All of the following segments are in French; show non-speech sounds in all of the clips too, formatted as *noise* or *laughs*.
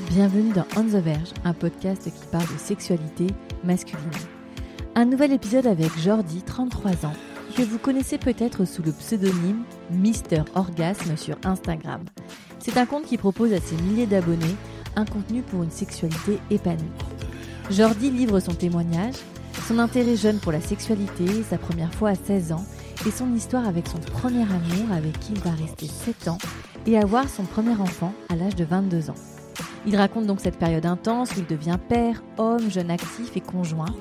Bienvenue dans On the Verge, un podcast qui parle de sexualité masculine. Un nouvel épisode avec Jordi, 33 ans, que vous connaissez peut-être sous le pseudonyme Mister Orgasme sur Instagram. C'est un compte qui propose à ses milliers d'abonnés un contenu pour une sexualité épanouie. Jordi livre son témoignage, son intérêt jeune pour la sexualité, sa première fois à 16 ans et son histoire avec son premier amour avec qui il va rester 7 ans et avoir son premier enfant à l'âge de 22 ans. Il raconte donc cette période intense où il devient père, homme, jeune actif et conjoint,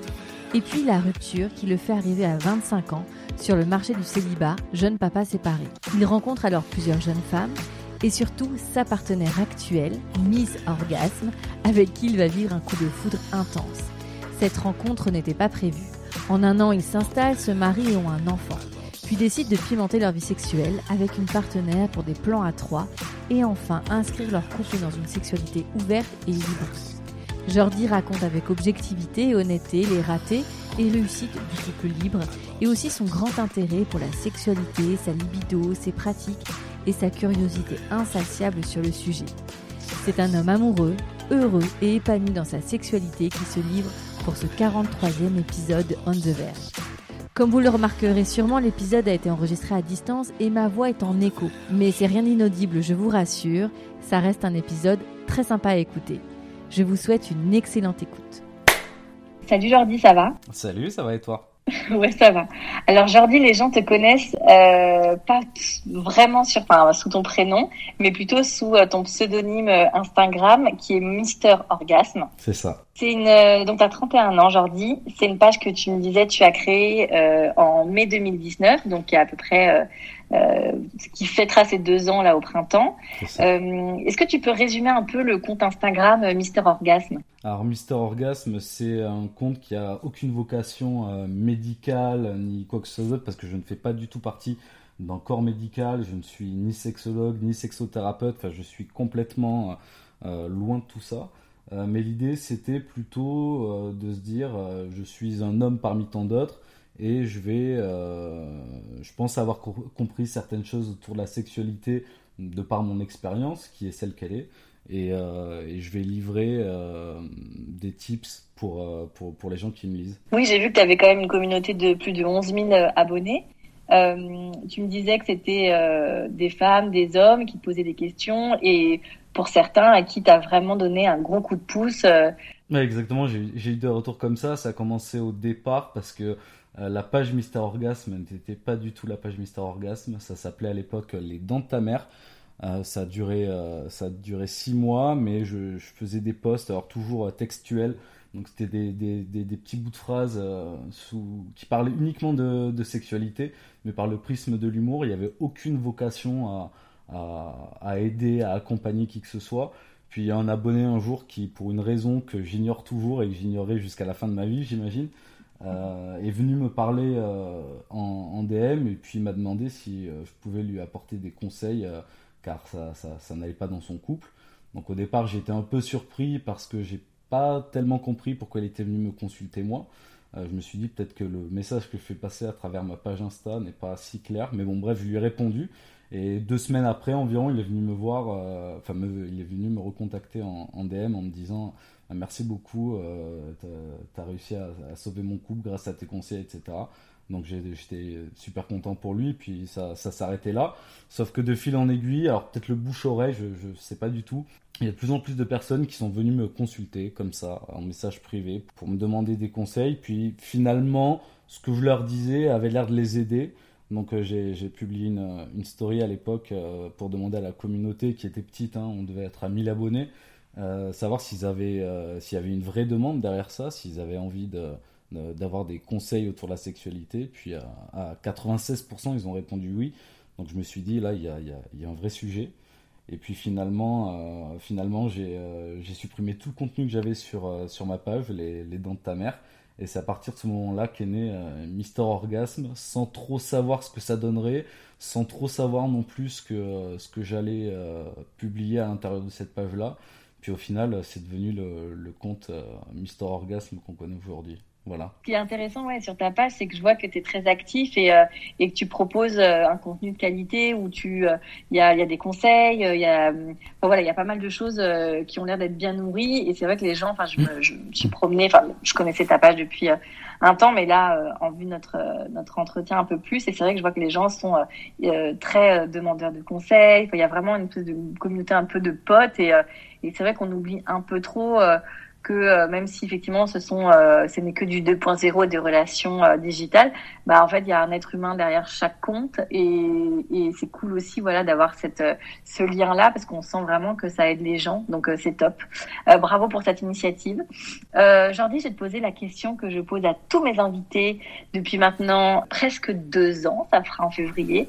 et puis la rupture qui le fait arriver à 25 ans sur le marché du célibat, jeune papa séparé. Il rencontre alors plusieurs jeunes femmes et surtout sa partenaire actuelle, Miss Orgasme, avec qui il va vivre un coup de foudre intense. Cette rencontre n'était pas prévue. En un an, ils s'installent, se marient et ont un enfant. Puis décident de pimenter leur vie sexuelle avec une partenaire pour des plans à trois et enfin inscrire leur couple dans une sexualité ouverte et libre. Jordi raconte avec objectivité et honnêteté les ratés et réussites du couple libre et aussi son grand intérêt pour la sexualité, sa libido, ses pratiques et sa curiosité insatiable sur le sujet. C'est un homme amoureux, heureux et épanoui dans sa sexualité qui se livre pour ce 43e épisode de On the Verge. Comme vous le remarquerez sûrement, l'épisode a été enregistré à distance et ma voix est en écho. Mais c'est rien d'inaudible, je vous rassure, ça reste un épisode très sympa à écouter. Je vous souhaite une excellente écoute. Salut Jordi, ça va? Salut, ça va et toi? *laughs* Ouais, ça va. Alors Jordi, les gens te connaissent euh, pas vraiment sur, enfin, sous ton prénom, mais plutôt sous euh, ton pseudonyme euh, Instagram qui est Mister Orgasme. C'est ça. C'est une euh, donc tu as 31 ans Jordi, c'est une page que tu me disais tu as créée euh, en mai 2019, donc il y a à peu près euh, qui fêtera ses deux ans là au printemps. Est-ce que tu peux résumer un peu le compte Instagram Mister Orgasme? Alors Mister Orgasme, c'est un compte qui a aucune vocation médicale ni quoi que ce soit parce que je ne fais pas du tout partie d'un corps médical, je ne suis ni sexologue ni sexothérapeute, enfin je suis complètement loin de tout ça. Euh, mais l'idée, c'était plutôt euh, de se dire, euh, je suis un homme parmi tant d'autres et je vais, je pense avoir compris certaines choses autour de la sexualité de par mon expérience, qui est celle qu'elle est. Et, et, je vais livrer des tips pour, pour, pour, les gens qui me lisent. Oui, j'ai vu que tu avais quand même une communauté de plus de 11 000 abonnés. tu me disais que c'était des femmes, des hommes qui te posaient des questions et pour certains à qui tu as vraiment donné un gros coup de pouce. Euh. exactement, j'ai eu des retours comme ça. Ça a commencé au départ parce que euh, la page Mister Orgasme n'était pas du tout la page Mister Orgasme. Ça s'appelait à l'époque Les Dents de ta mère. Euh, ça, a duré, ça a six mois, mais je, faisais des posts, alors toujours textuels. Donc c'était des, petits bouts de phrases sous, qui parlaient uniquement de, sexualité, mais par le prisme de l'humour. Il n'y avait aucune vocation à, aider, à accompagner qui que ce soit. Puis il y a un abonné un jour qui, pour une raison que j'ignore toujours et que j'ignorerai jusqu'à la fin de ma vie, j'imagine, euh, est venu me parler euh, en, DM et puis m'a demandé si euh, je pouvais lui apporter des conseils car ça, ça, ça n'allait pas dans son couple. Donc au départ j'étais un peu surpris parce que j'ai pas tellement compris pourquoi il était venu me consulter moi. je me suis dit peut-être que le message que je fais passer à travers ma page Insta n'est pas si clair, mais bon bref je lui ai répondu et deux semaines après environ, il est venu me voir, euh, enfin, il est venu me recontacter en, DM en me disant ah, Merci beaucoup, euh, tu as, réussi à, sauver mon couple grâce à tes conseils, etc. Donc j'étais super content pour lui, puis ça, s'arrêtait là. Sauf que de fil en aiguille, alors peut-être le bouche-oreille, je ne sais pas du tout, il y a de plus en plus de personnes qui sont venues me consulter comme ça, en message privé, pour me demander des conseils. Puis finalement, ce que je leur disais avait l'air de les aider. Donc euh, j'ai publié une, story à l'époque euh, pour demander à la communauté qui était petite, hein, on devait être à 1000 abonnés, euh, savoir s'ils avaient, s'il y avait une vraie demande derrière ça, s'ils avaient envie d'avoir des conseils autour de la sexualité. Puis à, 96%, ils ont répondu oui. Donc je me suis dit, là, il y a, un vrai sujet. Et puis finalement, finalement j'ai supprimé tout le contenu que j'avais sur, sur ma page, les, dents de ta mère. Et c'est à partir de ce moment-là qu'est né euh, Mister Orgasme, sans trop savoir ce que ça donnerait, sans trop savoir non plus ce que, euh, j'allais euh, publier à l'intérieur de cette page-là. Puis au final, c'est devenu le, le compte Mister Orgasme qu'on connaît aujourd'hui. Voilà. Ce qui est intéressant ouais, sur ta page, c'est que je vois que tu es très actif et, euh, et que tu proposes euh, un contenu de qualité où tu euh, il y, a, y, a, des conseils, il y a voilà, il y a pas mal de choses qui ont l'air d'être bien nourries et c'est vrai que les gens enfin je me, je me suis promenée enfin je connaissais ta page depuis un temps mais là en vue de notre notre entretien un peu plus et c'est vrai que je vois que les gens sont très demandeurs de conseils, il y a vraiment une espèce de communauté un peu de potes et et c'est vrai qu'on oublie un peu trop que euh, même si effectivement ce sont euh, ce n'est que du 2.0 des relations euh, digitales, bah en fait il y a un être humain derrière chaque compte et, et c'est cool aussi voilà d'avoir cette ce lien là parce qu'on sent vraiment que ça aide les gens donc c'est top. bravo pour cette initiative. Jordi, je vais te poser la question que je pose à tous mes invités depuis maintenant presque deux ans, ça fera en février.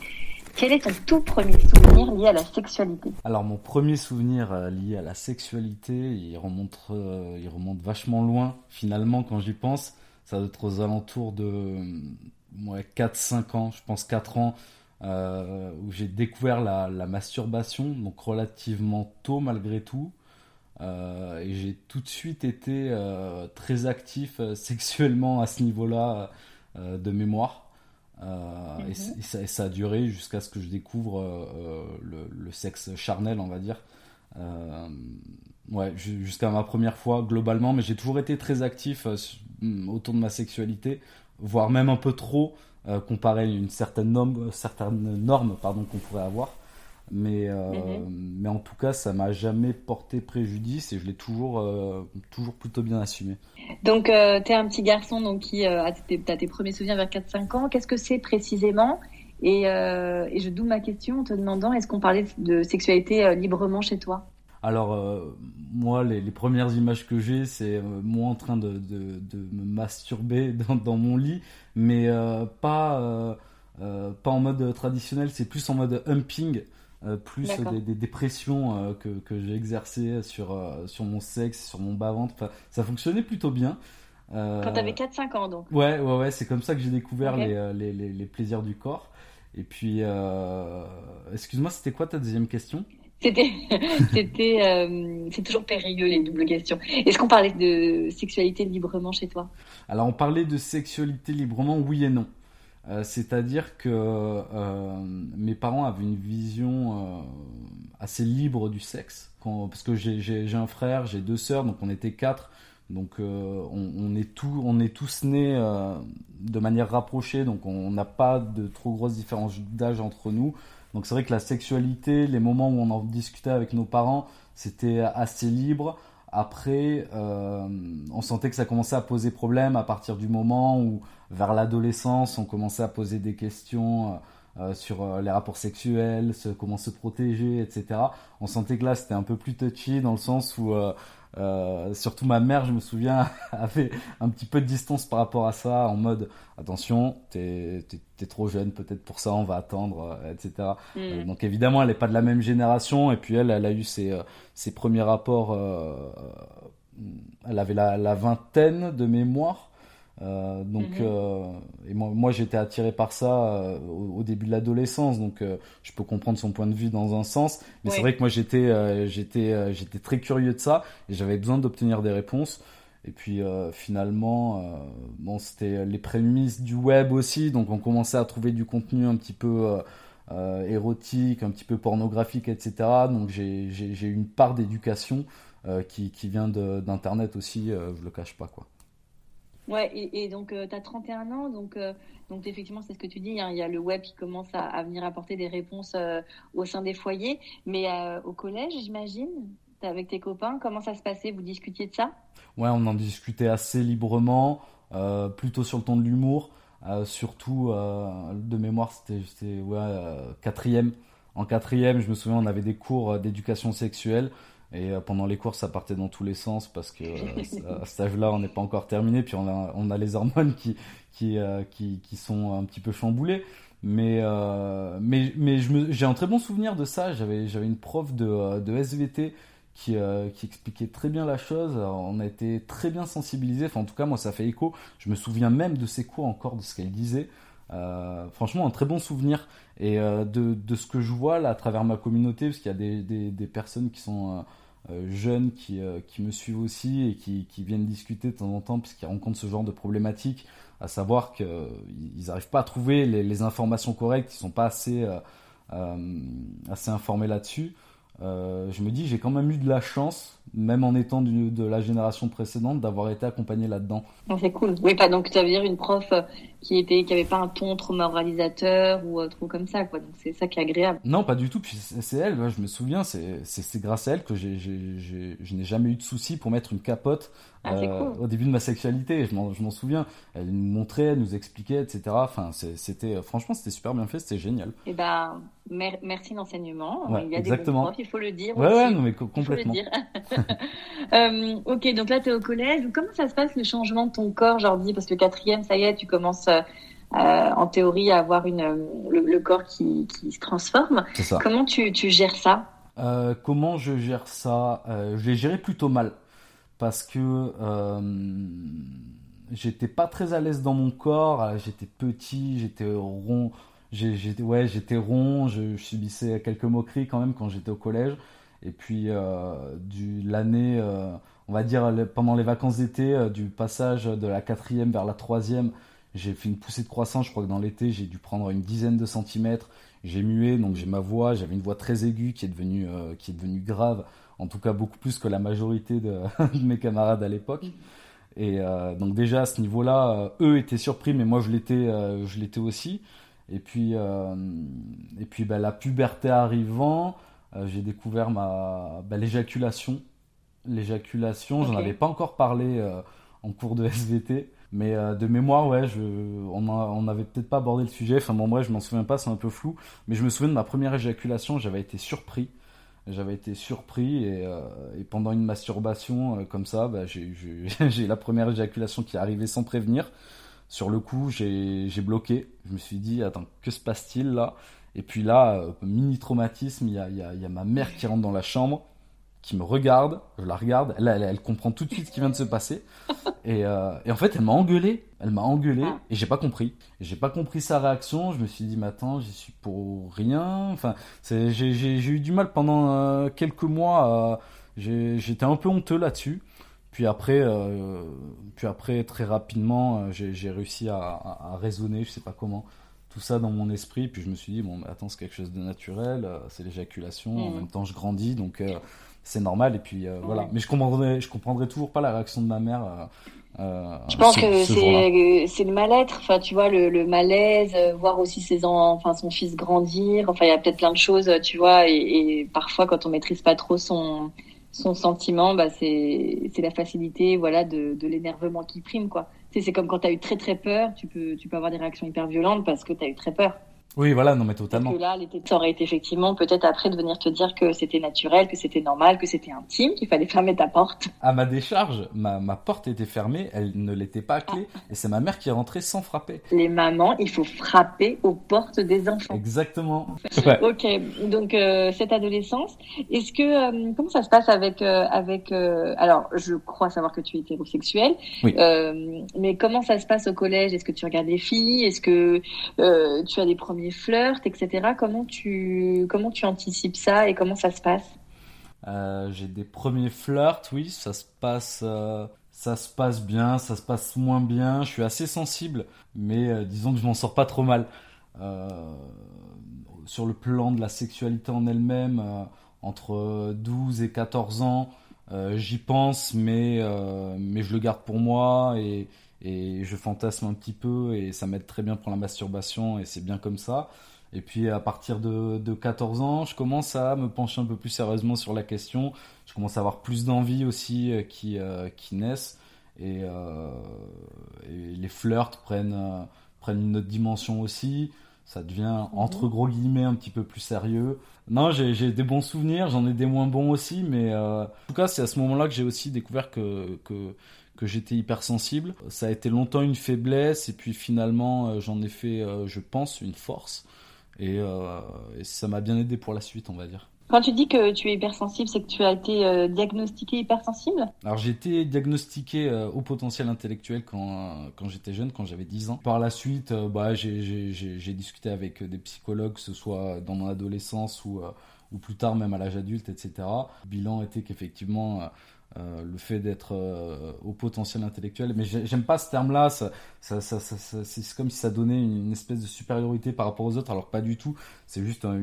Quel est ton tout premier souvenir lié à la sexualité Alors mon premier souvenir euh, lié à la sexualité, il remonte, euh, remonte vachement loin. Finalement, quand j'y pense, ça doit être aux alentours de ouais, 4-5 ans, je pense 4 ans, euh, où j'ai découvert la, masturbation, donc relativement tôt malgré tout. et j'ai tout de suite été très actif *laughs* sexuellement à ce niveau-là de mémoire. Euh, et, ça, ça, a duré jusqu'à ce que je découvre euh, euh, le, sexe charnel, on va dire. ouais, jusqu'à ma première fois globalement, mais j'ai toujours été très actif autour de ma sexualité, voire même un peu trop comparé à une certaine norme, certaine norme pardon qu'on pourrait avoir. Mais, mhm. mais en tout cas, ça m'a jamais porté préjudice et je l'ai toujours, toujours plutôt bien assumé. Donc, euh, tu es un petit garçon donc, qui euh, a tes, tes premiers souvenirs vers 4-5 ans. Qu'est-ce que c'est précisément? Et, euh, et, je double ma question en te demandant est-ce qu'on parlait de sexualité euh, librement chez toi? Alors, euh, moi, les, les, premières images que j'ai, c'est moi en train de, de, de me masturber *laughs* dans, dans, mon lit, mais pas, pas en mode traditionnel, c'est plus en mode humping. Euh, plus des, des, des, pressions euh, que, que j'ai exercées sur, euh, sur mon sexe, sur mon bas-ventre. Enfin, ça fonctionnait plutôt bien. Quand t'avais 4-5 ans, donc Ouais, ouais, ouais, c'est comme ça que j'ai découvert les, les, les, les, plaisirs du corps. Et puis, excuse-moi, c'était quoi ta deuxième question? C'était, *laughs* c'était, c'est toujours périlleux les doubles questions. Est-ce qu'on parlait de sexualité librement chez toi? Alors, on parlait de sexualité librement, oui et non. Euh, c'est-à-dire que euh, mes parents avaient une vision euh, assez libre du sexe. parce que j'ai un frère, j'ai deux sœurs, donc on était quatre. Donc on, est tout, on est tous nés de manière rapprochée, donc on n'a pas de trop grosses différences d'âge entre nous. Donc c'est vrai que la sexualité, les moments où on en discutait avec nos parents, c'était assez libre. Après, on sentait que ça commençait à poser problème à partir du moment où, vers l'adolescence, on commençait à poser des questions euh, euh, sur les rapports sexuels, comment se protéger, etc. On sentait que là, c'était un peu plus touchy dans le sens où euh, surtout ma mère, je me souviens, *laughs* avait un petit peu de distance par rapport à ça, en mode attention, t'es es, trop jeune peut-être pour ça, on va attendre, euh, etc. Mm. Euh, donc évidemment, elle n'est pas de la même génération, et puis elle, elle a eu ses, ses premiers rapports, elle avait la, la, vingtaine de mémoire. Euh, donc, mhm. euh, et moi, moi j'étais attiré par ça euh, au, début de l'adolescence, donc je peux comprendre son point de vue dans un sens, mais c'est vrai que moi j'étais, j'étais, j'étais très curieux de ça et j'avais besoin d'obtenir des réponses. Et puis finalement, bon, c'était les prémices du web aussi, donc on commençait à trouver du contenu un petit peu érotique, un petit peu pornographique, etc. Donc j'ai, j'ai, une part d'éducation qui, qui vient d'internet aussi, je le cache pas quoi. Ouais, et, donc euh, tu as 31 ans, donc, euh, donc effectivement, c'est ce que tu dis, hein, il y a le web qui commence à, venir apporter des réponses euh, au sein des foyers, mais au collège, j'imagine, avec tes copains, comment ça se passait? Vous discutiez de ça? Ouais, on en discutait assez librement, plutôt sur le ton de l'humour, surtout de mémoire, c'était ouais, quatrième. En quatrième, je me souviens, on avait des cours d'éducation sexuelle. Et euh, pendant les cours, ça partait dans tous les sens parce que euh, *laughs* à cet âge-là, on n'est pas encore terminé. Puis on a, on a les hormones qui, qui, euh, qui, sont un petit peu chamboulées. Mais, euh, mais, mais j'ai un très bon souvenir de ça. J'avais une prof de, de SVT qui, qui, expliquait très bien la chose. On a été très bien sensibilisés. Enfin, en tout cas, moi, ça fait écho. Je me souviens même de ses cours encore, de ce qu'elle disait. Franchement, un très bon souvenir. Et de, de, ce que je vois là à travers ma communauté, parce qu'il y a des, des, personnes qui sont jeunes qui, qui, me suivent aussi et qui, qui, viennent discuter de temps en temps, puisqu'ils rencontrent ce genre de problématiques, à savoir qu'ils n'arrivent pas à trouver les, informations correctes, ils ne sont pas assez, assez informés là-dessus. Euh, je me dis, j'ai quand même eu de la chance, même en étant de la génération précédente, d'avoir été accompagné là-dedans. C'est cool. Oui, pas donc tu veux dire une prof euh, qui était, qui avait pas un ton trop moralisateur ou euh, trop comme ça, quoi. Donc c'est ça qui est agréable. Non, pas du tout. Puis c'est elle, je me souviens, c'est grâce à elle que je n'ai jamais eu de soucis pour mettre une capote ah, au début de ma sexualité. Je m'en souviens. Elle nous montrait, elle nous expliquait, etc. Enfin, c'était franchement, c'était super bien fait, c'était génial. Et eh ben, merci d'enseignement. il y a exactement. des profs, il faut le dire. Ouais, ouais, non, mais complètement. Il faut le dire. *laughs* *laughs* euh, ok, donc là, tu es au collège. Comment ça se passe le changement de ton corps, dis Parce que quatrième, ça y est, tu commences euh, en théorie à avoir une, le, corps qui, qui, se transforme. Ça. Comment tu, tu gères ça? Euh, Comment je gère ça? Euh, Je l'ai géré plutôt mal. Parce que j'étais pas très à l'aise dans mon corps. J'étais petit, j'étais rond j'étais ouais, j'étais rond, je, subissais quelques moqueries quand même quand j'étais au collège. Et puis euh, du l'année, euh, on va dire pendant les vacances d'été, euh, du passage de la quatrième vers la troisième, j'ai fait une poussée de croissance. Je crois que dans l'été, j'ai dû prendre une dizaine de centimètres. J'ai mué, donc j'ai ma voix. J'avais une voix très aiguë qui est devenue qui est devenue grave, en tout cas beaucoup plus que la majorité de, *laughs* mes camarades à l'époque. Et donc déjà à ce niveau-là, eux étaient surpris, mais moi je l'étais, je l'étais aussi. Et puis, et puis bah, la puberté arrivant, j'ai découvert ma, bah, l'éjaculation. L'éjaculation, j'en avais pas encore parlé euh, en cours de SVT. Mais de mémoire, ouais, je, on, on n'avait peut-être pas abordé le sujet. Enfin bon, bref, je m'en souviens pas, c'est un peu flou. Mais je me souviens de ma première éjaculation, j'avais été surpris. J'avais été surpris et, et, pendant une masturbation comme ça, bah, *laughs* j'ai la première éjaculation qui est arrivée sans prévenir. Sur le coup, j'ai bloqué. Je me suis dit, attends, que se passe-t-il là? Et puis là, euh, mini traumatisme, il y a, y, a, y a, ma mère qui rentre dans la chambre, qui me regarde, je la regarde, elle, elle, comprend tout de suite ce qui vient de se passer. *laughs* Et, euh, et en fait, elle m'a engueulé, elle m'a engueulé, ah. et j'ai pas compris. J'ai pas compris sa réaction, je me suis dit, mais attends, j'y suis pour rien. Enfin, j'ai eu du mal pendant euh, quelques mois, j'étais un peu honteux là-dessus. Puis après, puis après très rapidement, j'ai réussi à, à, raisonner, je sais pas comment, tout ça dans mon esprit. Puis je me suis dit, bon, attends, c'est quelque chose de naturel, euh, c'est l'éjaculation. En mm. même temps, je grandis, donc c'est normal. Et puis voilà. Mais je comprendrai, je comprendrai toujours pas la réaction de ma mère. je pense que c'est le mal-être, enfin tu vois le, le malaise, voir aussi ses enfin son fils grandir, enfin il y a peut-être plein de choses, tu vois, et, et, parfois quand on maîtrise pas trop son son sentiment, bah, c'est la facilité voilà, de, de l'énervement qui prime. quoi. C'est comme quand tu as eu très très peur, tu peux, tu peux avoir des réactions hyper violentes parce que tu as eu très peur. Oui, voilà, non, mais totalement. Parce que là, l'été, ça aurait été effectivement peut-être après de venir te dire que c'était naturel, que c'était normal, que c'était intime, qu'il fallait fermer ta porte. À ma décharge, ma, ma porte était fermée, elle ne l'était pas à clé, ah. et c'est ma mère qui est rentrée sans frapper. Les mamans, il faut frapper aux portes des enfants. Exactement. Ok, donc euh, cette adolescence, est-ce que euh, comment ça se passe avec euh, avec alors je crois savoir que tu es hétérosexuel, oui. mais comment ça se passe au collège? Est-ce que tu regardes les filles? Est-ce que tu as des premiers flirts, etc. Comment tu, comment tu anticipes ça et comment ça se passe? Euh, J'ai des premiers flirts, oui, ça se passe. Euh, ça se passe bien, ça se passe moins bien. Je suis assez sensible, mais euh, disons que je m'en sors pas trop mal. sur le plan de la sexualité en elle-même, entre 12 et 14 ans, j'y pense, mais, mais je le garde pour moi et, et je fantasme un petit peu et ça m'aide très bien pour la masturbation et c'est bien comme ça. Et puis à partir de, de, 14 ans, je commence à me pencher un peu plus sérieusement sur la question. Je commence à avoir plus d'envie aussi euh, qui, euh, qui naissent et, euh, et, les flirts prennent, prennent une autre dimension aussi. Ça devient entre gros guillemets un petit peu plus sérieux. Non, j'ai des bons souvenirs, j'en ai des moins bons aussi, mais en tout cas c'est à ce moment-là que j'ai aussi découvert que, que que j'étais hypersensible. Ça a été longtemps une faiblesse et puis finalement j'en ai fait, je pense, une force. Et, et ça m'a bien aidé pour la suite, on va dire. Quand tu dis que tu es hypersensible, c'est que tu as été euh, diagnostiqué hypersensible? Alors j'ai été diagnostiqué euh, au potentiel intellectuel quand, euh, quand j'étais jeune, quand j'avais 10 ans. Par la suite, bah, j'ai discuté avec des psychologues, que ce soit dans mon adolescence ou, ou plus tard même à l'âge adulte, etc. Le bilan était qu'effectivement euh, le fait d'être euh, au potentiel intellectuel. Mais j'aime pas ce terme-là. Ça, ça, ça, c'est comme si ça donnait une, espèce de supériorité par rapport aux autres, alors pas du tout. C'est juste un,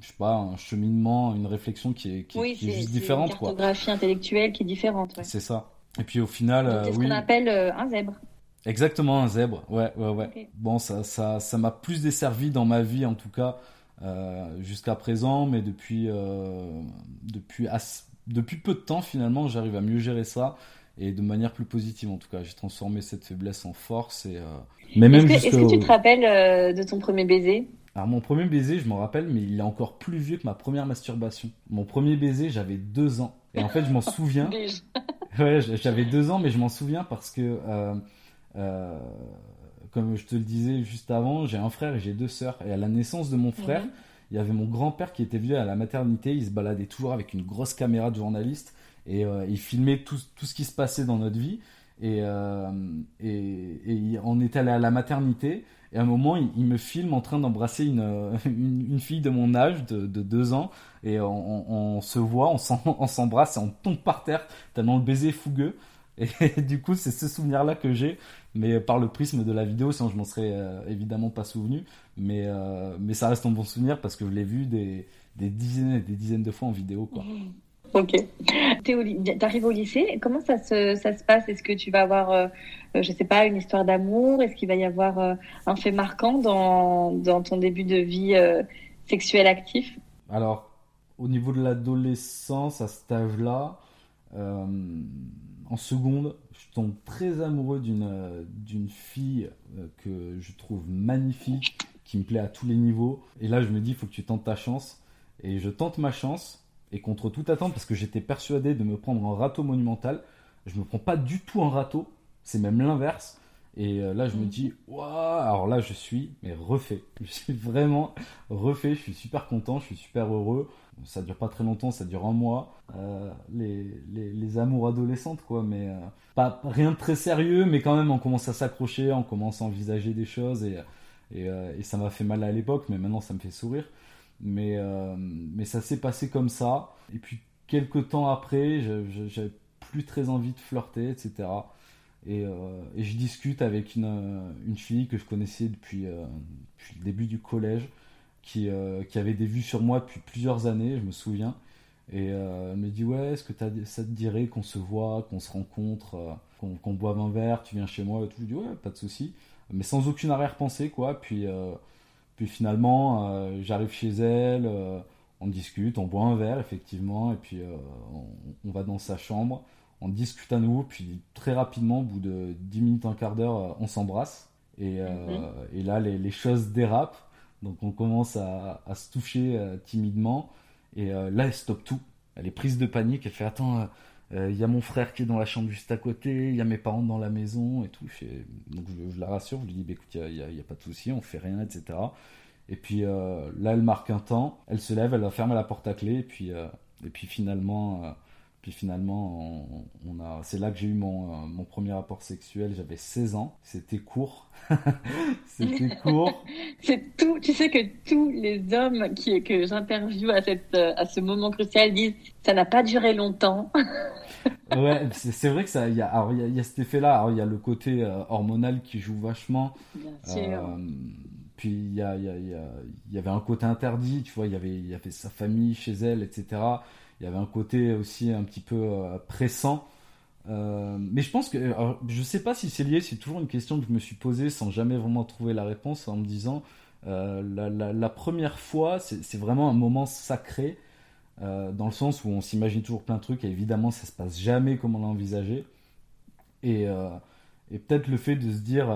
je sais pas, un cheminement, une réflexion qui est, qui, oui, qui est, juste différente. Une cartographie intellectuelle qui est différente. C'est ça. Et puis au final, euh, c'est ce qu'on appelle un zèbre. Exactement, un zèbre. Ouais, ouais, ouais. Bon, ça, ça, ça m'a plus desservi dans ma vie, en tout cas, jusqu'à présent, mais depuis, depuis assez, depuis peu de temps, finalement, j'arrive à mieux gérer ça et de manière plus positive en tout cas. J'ai transformé cette faiblesse en force. Et, euh, Mais même est-ce, que, tu te rappelles euh, de ton premier baiser? Alors mon premier baiser, je m'en rappelle, mais il est encore plus vieux que ma première masturbation. Mon premier baiser, j'avais deux ans. Et en fait, je m'en *laughs* souviens. ouais, j'avais deux ans, mais je m'en souviens parce que, euh, comme je te le disais juste avant, j'ai un frère et j'ai deux sœurs. Et à la naissance de mon frère, mhm il y avait mon grand-père qui était venu à la maternité, il se baladait toujours avec une grosse caméra de journaliste et euh, il filmait tout, ce qui se passait dans notre vie. Et, euh, on est allé à la maternité et à un moment il, me filme en train d'embrasser une, une, fille de mon âge de, de deux ans et on, se voit, *laughs* on s'embrasse et on tombe par terre tellement le baiser fougueux. Et *laughs* du coup, c'est ce souvenir-là que j'ai, mais par le prisme de la vidéo, sinon je m'en serais euh, évidemment pas souvenu. Mais, euh, mais ça reste un bon souvenir parce que je l'ai vu des, des, dizaines et des dizaines de fois en vidéo. Quoi. Ok. Tu arrives au lycée, comment ça se, ça se passe? Est-ce que tu vas avoir, euh, je sais pas, une histoire d'amour? Est-ce qu'il va y avoir un fait marquant dans, dans ton début de vie sexuelle actif Alors, au niveau de l'adolescence, à cet âge-là, en seconde, je tombe très amoureux d'une euh, fille euh, que je trouve magnifique, qui me plaît à tous les niveaux. Et là, je me dis, il faut que tu tentes ta chance. Et je tente ma chance. Et contre toute attente, parce que j'étais persuadé de me prendre en râteau monumental, je me prends pas du tout en râteau. C'est même l'inverse. Et euh, là, je me dis, waouh, alors là, je suis mais refait. *laughs* Je suis vraiment refait. Je suis super content, je suis super heureux ça dure pas très longtemps, ça dure un mois. Euh, les, les, amours adolescentes, quoi, mais euh, pas rien de très sérieux, mais quand même, on commence à s'accrocher, on commence à envisager des choses, et, et, euh, ça m'a fait mal à l'époque, mais maintenant ça me fait sourire. Mais, mais ça s'est passé comme ça, et puis quelques temps après, j'avais plus très envie de flirter, etc. Et, et je discute avec une, une, fille que je connaissais depuis, depuis le début du collège qui, euh, qui, avait des vues sur moi depuis plusieurs années, je me souviens. Et euh, elle me dit Ouais, est-ce que ça te dirait qu'on se voit, qu'on se rencontre, euh, qu'on boive un verre, tu viens chez moi et tout? Je dis Ouais, pas de souci. Mais sans aucune arrière-pensée, quoi. Puis, puis finalement, j'arrive chez elle, on discute, on boit un verre, effectivement, et puis on, va dans sa chambre, on discute à nouveau, puis très rapidement, au bout de 10 minutes, un quart d'heure, on s'embrasse. Et, mhm. et, là, les, les choses dérapent. Donc on commence à, se toucher euh, timidement. Et euh, là, elle stoppe tout. Elle est prise de panique. Elle fait Attends, il euh, y a mon frère qui est dans la chambre juste à côté, il y a mes parents dans la maison et tout. Donc je, la rassure, je lui dis bah, écoute, il n'y a, a, pas de souci, on fait rien, etc. Et puis là, elle marque un temps, elle se lève, elle va fermer la porte à clé, et puis, et puis finalement, puis finalement, on, a, c'est là que j'ai eu mon, euh, mon, premier rapport sexuel. J'avais 16 ans. C'était court. *laughs* C'était court. *laughs* c'est tout. Tu sais que tous les hommes qui, que j'interviewe à, cette, euh, à ce moment crucial disent ça n'a pas duré longtemps. *laughs* ouais, c'est, vrai que ça. Il y a, alors, il y a, cet effet-là. Il y a le côté euh, hormonal qui joue vachement. Bien sûr. puis il y, y y avait un côté interdit, tu vois, il y avait, il y avait sa famille chez elle, etc il y avait un côté aussi un petit peu euh, pressant. Euh, mais je pense que, je sais pas si c'est lié, c'est toujours une question que je me suis posée sans jamais vraiment trouver la réponse en me disant, euh, la, première fois, c'est vraiment un moment sacré, dans le sens où on s'imagine toujours plein de trucs, et évidemment ça se passe jamais comme on l'a envisagé. Et peut-être le fait de se dire,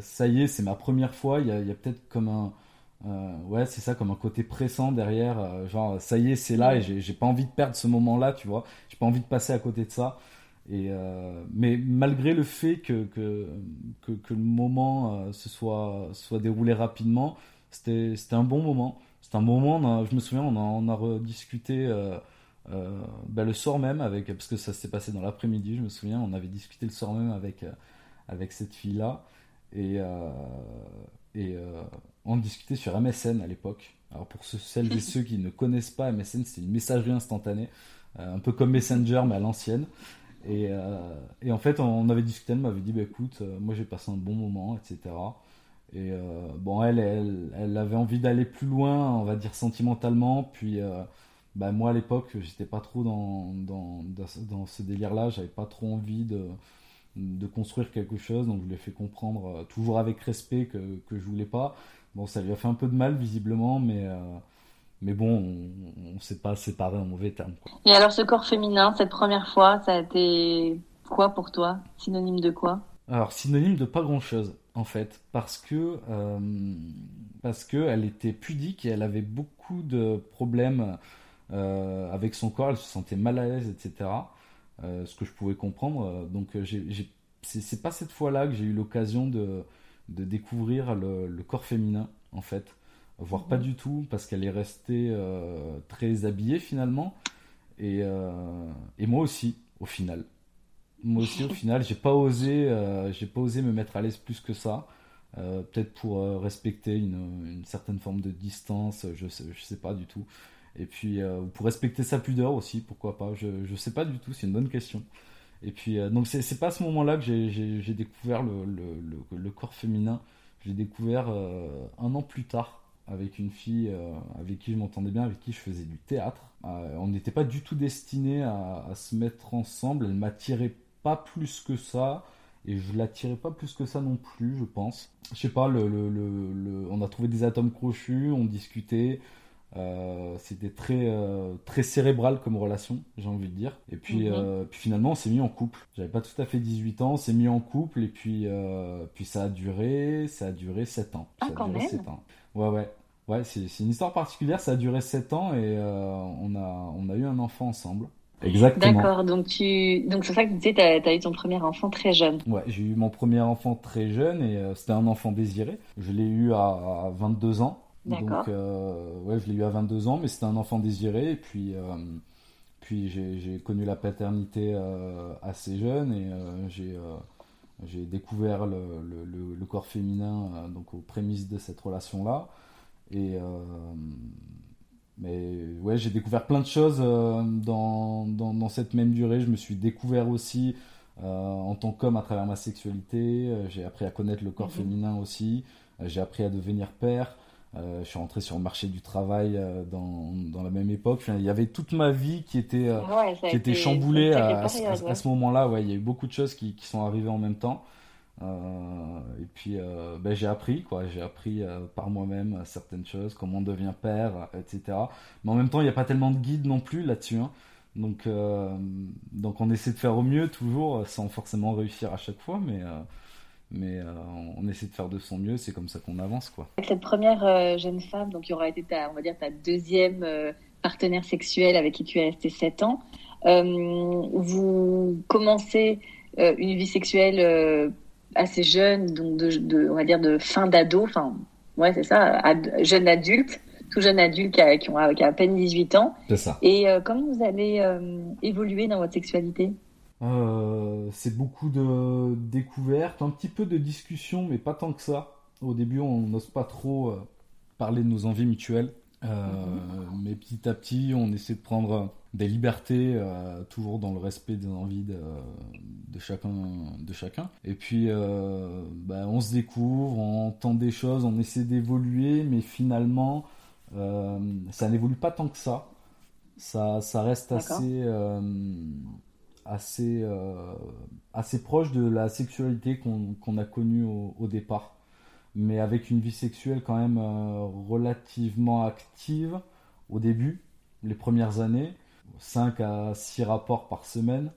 ça y est, c'est ma première fois, il y a peut-être comme un, euh, ouais, c'est ça, comme un côté pressant derrière. Euh, genre, ça y est, c'est là et j'ai pas envie de perdre ce moment-là, tu vois. J'ai pas envie de passer à côté de ça. Et, euh, mais malgré le fait que, que, que, le moment se soit, soit déroulé rapidement, c'était un bon moment. C'était un moment, je me souviens, on a, on a rediscuté ben, le soir même, avec, parce que ça s'est passé dans l'après-midi, je me souviens, on avait discuté le soir même avec, avec cette fille-là. Et, et on discutait sur MSN à l'époque. Alors pour celles et *laughs* ceux qui ne connaissent pas MSN, c'est une messagerie instantanée, un peu comme Messenger mais à l'ancienne. Et, euh, et, en fait, on avait discuté, elle m'avait dit, bah, écoute, euh, moi j'ai passé un bon moment, etc. Et euh, bon, elle, elle, elle, avait envie d'aller plus loin, on va dire sentimentalement. Puis bah, moi à l'époque, j'étais pas trop dans, dans, dans ce délire-là, j'avais pas trop envie de, de construire quelque chose, donc je lui ai fait comprendre, toujours avec respect, que, que je voulais pas. Bon, ça lui a fait un peu de mal visiblement, mais mais bon, on ne s'est pas séparés en mauvais termes. Et alors, ce corps féminin, cette première fois, ça a été quoi pour toi? Synonyme de quoi? Alors, synonyme de pas grand-chose, en fait, parce que euh, parce que elle était pudique et elle avait beaucoup de problèmes euh, avec son corps. Elle se sentait mal à l'aise, etc. Euh, ce que je pouvais comprendre. Donc, c'est pas cette fois-là que j'ai eu l'occasion de, de découvrir le, le corps féminin, en fait voire pas du tout, parce qu'elle est restée euh, très habillée finalement. Et, euh, et, moi aussi, au final. Moi aussi, au *laughs* final, j'ai pas osé, euh, j'ai pas osé me mettre à l'aise plus que ça. Peut-être pour respecter une, une, certaine forme de distance, je sais, je sais pas du tout. Et puis pour respecter sa pudeur aussi, pourquoi pas. Je, je sais pas du tout, c'est une bonne question. Et puis donc c'est pas à ce moment-là que j'ai découvert le, le, le, corps féminin. J'ai découvert un an plus tard avec une fille euh, avec qui je m'entendais bien, avec qui je faisais du théâtre. Euh, on n'était pas du tout destiné à, se mettre ensemble. Elle m'attirait pas plus que ça. Et je l'attirais pas plus que ça non plus, je pense. Je sais pas, on a trouvé des atomes crochus, on discutait. Euh, c'était très très cérébral comme relation, j'ai envie de dire. Et puis, mhm. puis finalement, on s'est mis en couple. J'avais pas tout à fait 18 ans, on s'est mis en couple et puis puis ça a duré, ça a duré 7 ans. Ah, quand même. ans. Ouais, ouais. Ouais, c'est une histoire particulière. Ça a duré 7 ans et euh, on, a, on a eu un enfant ensemble. Exactement. D'accord, donc tu donc c'est ça que tu disais, tu as, eu ton premier enfant très jeune. Ouais, j'ai eu mon premier enfant très jeune et euh, c'était un enfant désiré. Je l'ai eu à, 22 ans. Donc euh, ouais, je l'ai eu à 22 ans, mais c'était un enfant désiré et puis puis j'ai connu la paternité assez jeune et j'ai j'ai découvert le, le, le, corps féminin donc aux prémices de cette relation là. Et euh, mais ouais, j'ai découvert plein de choses euh, dans, dans, dans, cette même durée. Je me suis découvert aussi euh, en tant qu'homme à travers ma sexualité. j'ai appris à connaître le corps mhm. féminin aussi. j'ai appris à devenir père. Je suis rentré sur le marché du travail dans, dans, la même époque. il y avait toute ma vie qui était, qui était chamboulée à, à, ce moment-là. Ouais, il y a eu beaucoup de choses qui, qui sont arrivées en même temps. Euh, et puis euh, ben, j'ai appris quoi, j'ai appris euh, par moi-même certaines choses, comment on devient père, etc. Mais en même temps, il n'y a pas tellement de guides non plus là-dessus. Hein. Donc, donc on essaie de faire au mieux toujours, sans forcément réussir à chaque fois, mais mais on essaie de faire de son mieux, c'est comme ça qu'on avance quoi. Avec cette première jeune femme, donc qui aura été ta, on va dire ta deuxième partenaire sexuel avec qui tu es resté 7 ans, vous commencez une vie sexuelle assez jeune, donc de, on va dire de fin d'ado, enfin, ouais, c'est ça, jeune adulte, tout jeune adulte qui a, qui, a à peine 18 ans. C'est ça. Et euh, comment vous allez euh, évoluer dans votre sexualité? Euh, C'est beaucoup de découvertes, un petit peu de discussion, mais pas tant que ça. Au début, on n'ose pas trop parler de nos envies mutuelles. Mhm. Mais petit à petit, on essaie de prendre des libertés, euh, toujours dans le respect des envies de, de, chacun, de chacun. Et puis, euh, bah, on se découvre, on entend des choses, on essaie d'évoluer, mais finalement, euh, ça n'évolue pas tant que ça. Ça, ça reste assez, assez, assez proche de la sexualité qu'on a connue au, au, départ, mais avec une vie sexuelle quand même relativement active au début, les premières années 5 à 6 rapports par semaine.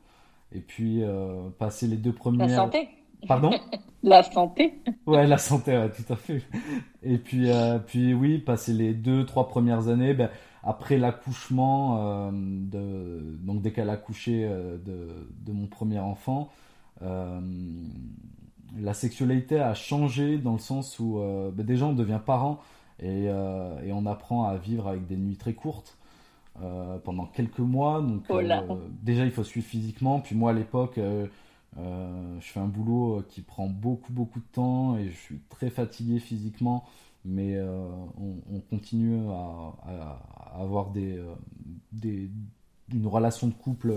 Et puis, euh, passer les deux premières. La santé Pardon? *laughs* La santé Ouais, la santé, tout à fait. Et puis, euh, puis oui, passer les deux, trois premières années, ben, après l'accouchement, de, donc dès qu'elle a accouché de, de, mon premier enfant, la sexualité a changé dans le sens où ben déjà on devient parent et, et, on apprend à vivre avec des nuits très courtes. pendant quelques mois. Donc, oh déjà, il faut suivre physiquement. Puis moi, à l'époque, euh, je fais un boulot euh, qui prend beaucoup beaucoup de temps et je suis très fatigué physiquement, mais euh, on, continue à, avoir des, des, une relation de couple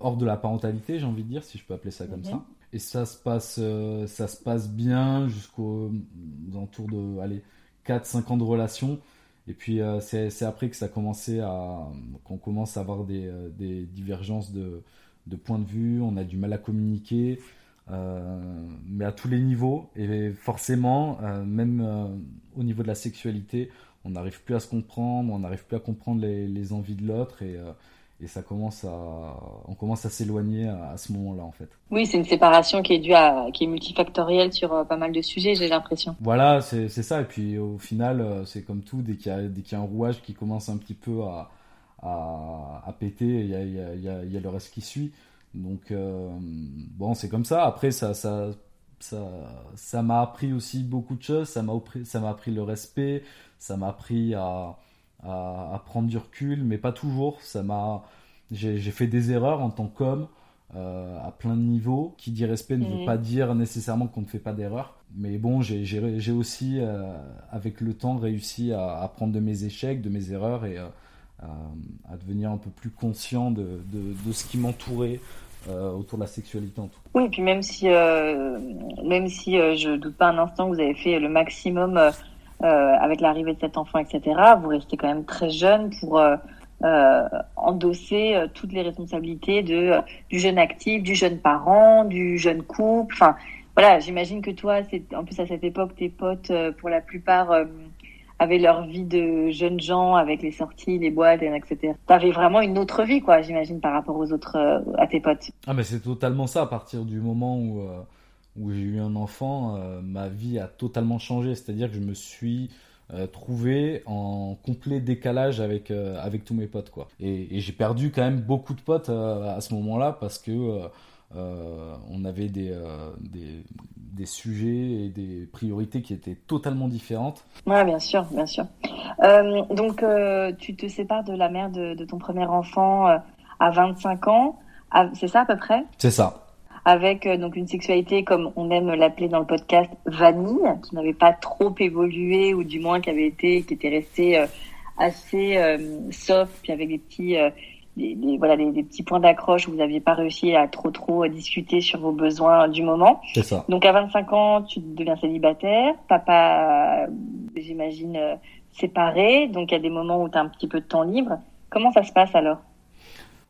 hors de la parentalité, j'ai envie de dire, si je peux appeler ça comme mhm. ça. Et ça se passe, ça se passe bien jusqu'aux alentours de allez, 4-5 ans de relation. Et puis c'est après que ça a commencé à qu'on commence à avoir des, des divergences de, de point de vue, on a du mal à communiquer, euh, mais à tous les niveaux. Et forcément, euh, même euh, au niveau de la sexualité, on n'arrive plus à se comprendre, on n'arrive plus à comprendre les, envies de l'autre et, et, ça commence à, on commence à s'éloigner à, ce moment-là en fait. Oui, c'est une séparation qui est due à, qui est multifactorielle sur pas mal de sujets, j'ai l'impression. Voilà, c'est ça. Et puis au final, c'est comme tout, dès qu'il y, y, a un rouage qui commence un petit peu à à, péter, il y a, y, a, y a, le reste qui suit. Donc, euh, bon, c'est comme ça. Après, ça, ça, ça, ça m'a appris aussi beaucoup de choses. Ça m'a appris, ça m'a appris le respect. Ça m'a appris à, à, prendre du recul, mais pas toujours. Ça m'a, j'ai, fait des erreurs en tant qu'homme. Euh, à plein de niveaux. Qui dit respect ne veut mm. pas dire nécessairement qu'on ne fait pas d'erreurs. Mais bon, j'ai aussi, euh, avec le temps, réussi à apprendre de mes échecs, de mes erreurs et, à, devenir un peu plus conscient de, de, ce qui m'entourait euh, autour de la sexualité en tout. Oui, et puis même si, euh, même si euh, je doute pas un instant que vous avez fait le maximum avec l'arrivée de cet enfant, etc., vous restez quand même très jeune pour endosser toutes les responsabilités de, du jeune actif, du jeune parent, du jeune couple. Enfin, voilà, j'imagine que toi, c'est en plus à cette époque, tes potes, pour la plupart, avaient leur vie de jeunes gens avec les sorties, les boîtes, etc. T'avais vraiment une autre vie, quoi, j'imagine, par rapport aux autres, euh, à tes potes. Ah, mais c'est totalement ça. À partir du moment où, euh, où j'ai eu un enfant, euh, ma vie a totalement changé. C'est-à-dire que je me suis trouvé en complet décalage avec, avec tous mes potes, quoi. Et, et j'ai perdu quand même beaucoup de potes à ce moment-là parce que on avait des, des des sujets et des priorités qui étaient totalement différentes. Oui, bien sûr, bien sûr. Euh, donc, euh, tu te sépares de la mère de, ton premier enfant euh, à 25 ans, c'est ça à peu près? C'est ça. Avec donc une sexualité, comme on aime l'appeler dans le podcast, vanille, qui n'avait pas trop évolué, ou du moins qui avait été, qui était restée assez soft, puis avec des petits des, voilà, des, petits points d'accroche où vous n'aviez pas réussi à trop trop discuter sur vos besoins du moment. C'est ça. Donc à 25 ans, tu deviens célibataire, papa, j'imagine, euh, séparé, donc il y a des moments où tu as un petit peu de temps libre. Comment ça se passe alors?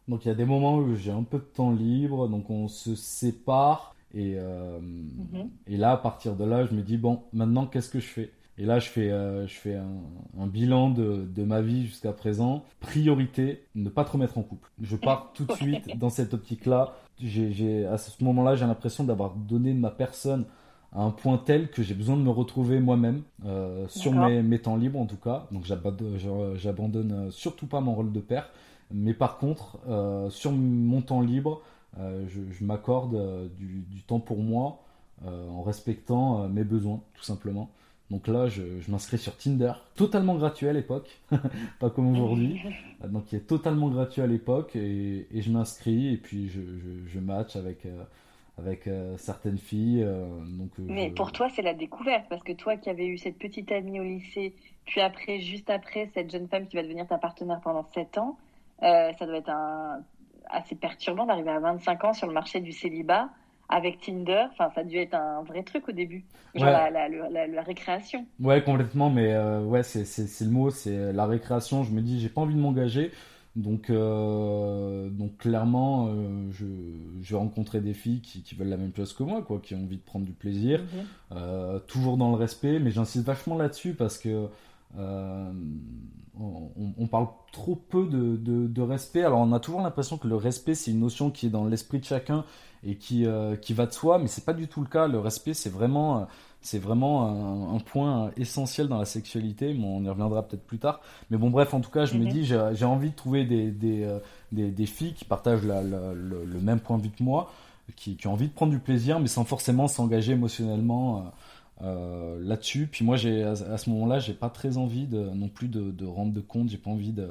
Donc il y a des moments où j'ai un peu de temps libre, donc on se sépare et, euh, mhm. et là à partir de là je me dis bon maintenant qu'est-ce que je fais? Et là, je fais, euh, je fais un, bilan de, de, ma vie jusqu'à présent. Priorité, ne pas te remettre en couple. Je pars *laughs* tout de suite dans cette optique-là. J'ai, à ce moment-là, j'ai l'impression d'avoir donné de ma personne à un point tel que j'ai besoin de me retrouver moi-même euh, sur mes, mes, temps libres en tout cas. Donc j'abandonne euh, surtout pas mon rôle de père. Mais par contre, euh, sur mon temps libre, euh, je, je m'accorde du, du, temps pour moi en respectant mes besoins tout simplement. Donc là, je, m'inscris sur Tinder, totalement gratuit à l'époque, *laughs* pas comme aujourd'hui. Donc il est totalement gratuit à l'époque et, je m'inscris et puis je, je, match avec, euh, avec euh, certaines filles. Euh, donc, Mais pour toi, c'est la découverte parce que toi qui avais eu cette petite amie au lycée, puis après, juste après, cette jeune femme qui va devenir ta partenaire pendant 7 ans, ça doit être un, assez perturbant d'arriver à 25 ans sur le marché du célibat avec Tinder. Enfin, ça a dû être un vrai truc au début. Genre la, la, récréation. Ouais, complètement. Mais euh, ouais, c'est le mot, c'est la récréation. Je me dis, j'ai pas envie de m'engager. Donc, euh, donc clairement, euh, je, je, vais rencontrer des filles qui, qui, veulent la même chose que moi, quoi, qui ont envie de prendre du plaisir, mhm. toujours dans le respect. Mais j'insiste vachement là-dessus parce que on, parle trop peu de, de, respect. Alors on a toujours l'impression que le respect c'est une notion qui est dans l'esprit de chacun et qui, qui va de soi, mais c'est pas du tout le cas. Le respect c'est vraiment c'est vraiment un, point essentiel dans la sexualité. on y reviendra peut-être plus tard. Mais bon, bref, en tout cas, je me mhm. dis, j'ai envie de trouver des, des, euh, des, filles qui partagent le, même point de vue que moi, qui, qui, ont envie de prendre du plaisir, mais sans forcément s'engager émotionnellement euh, là-dessus. Puis moi, j'ai à, ce moment-là, j'ai pas très envie de, non plus de, de rendre de compte. J'ai pas envie de,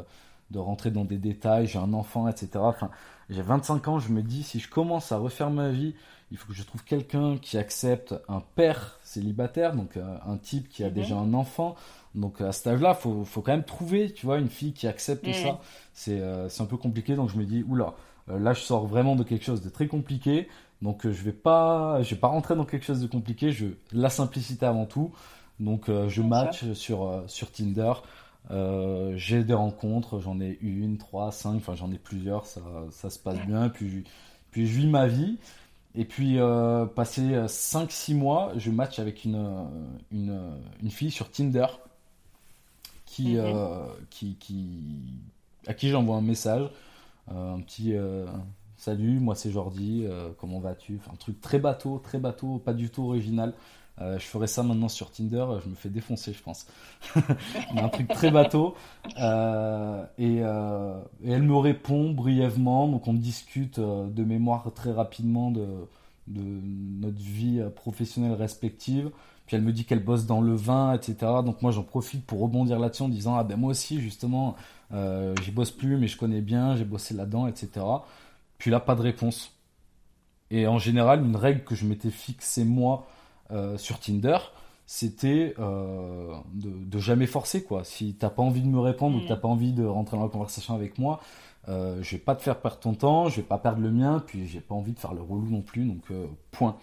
de rentrer dans des détails. J'ai un enfant, etc. Enfin, j'ai 25 ans. Je me dis, si je commence à refaire ma vie il faut que je trouve quelqu'un qui accepte un père célibataire, donc euh, un type qui a mhm. déjà un enfant. Donc à cet âge-là, il faut, faut, quand même trouver, tu vois, une fille qui accepte mhm. ça. Euh, c'est un peu compliqué, donc je me dis, oula, euh, là je sors vraiment de quelque chose de très compliqué. Donc je vais pas, je vais pas rentrer dans quelque chose de compliqué. Je la simplicité avant tout. Donc je match sur sur Tinder. j'ai des rencontres, j'en ai une, trois, cinq, enfin j'en ai plusieurs, ça, ça se passe bien. Puis, puis je vis ma vie. Et puis, euh, passé 5-6 mois, je match avec une, euh, une, euh, une fille sur Tinder qui, mhm. qui, qui, à qui j'envoie un message, un petit salut, moi c'est Jordi, comment vas-tu? Un truc très bateau, très bateau, pas du tout original. Euh, je ferai ça maintenant sur Tinder, je me fais défoncer, je pense. *laughs* un truc très bateau. Euh, euh, et, elle me répond brièvement, donc on discute de mémoire très rapidement de, de notre vie professionnelle respective. Puis elle me dit qu'elle bosse dans le vin, etc. Donc moi j'en profite pour rebondir là-dessus en disant ah ben moi aussi justement j'y bosse plus mais je connais bien, j'ai bossé là-dedans, etc. Puis là pas de réponse. Et en général une règle que je m'étais fixée moi euh, sur Tinder, c'était euh, de, jamais forcer quoi. Si t'as pas envie de me répondre ou que t'as mm. pas envie de rentrer dans la conversation avec moi, euh, je vais pas te faire perdre ton temps, je vais pas perdre le mien, puis j'ai pas envie de faire le relou non plus, donc point.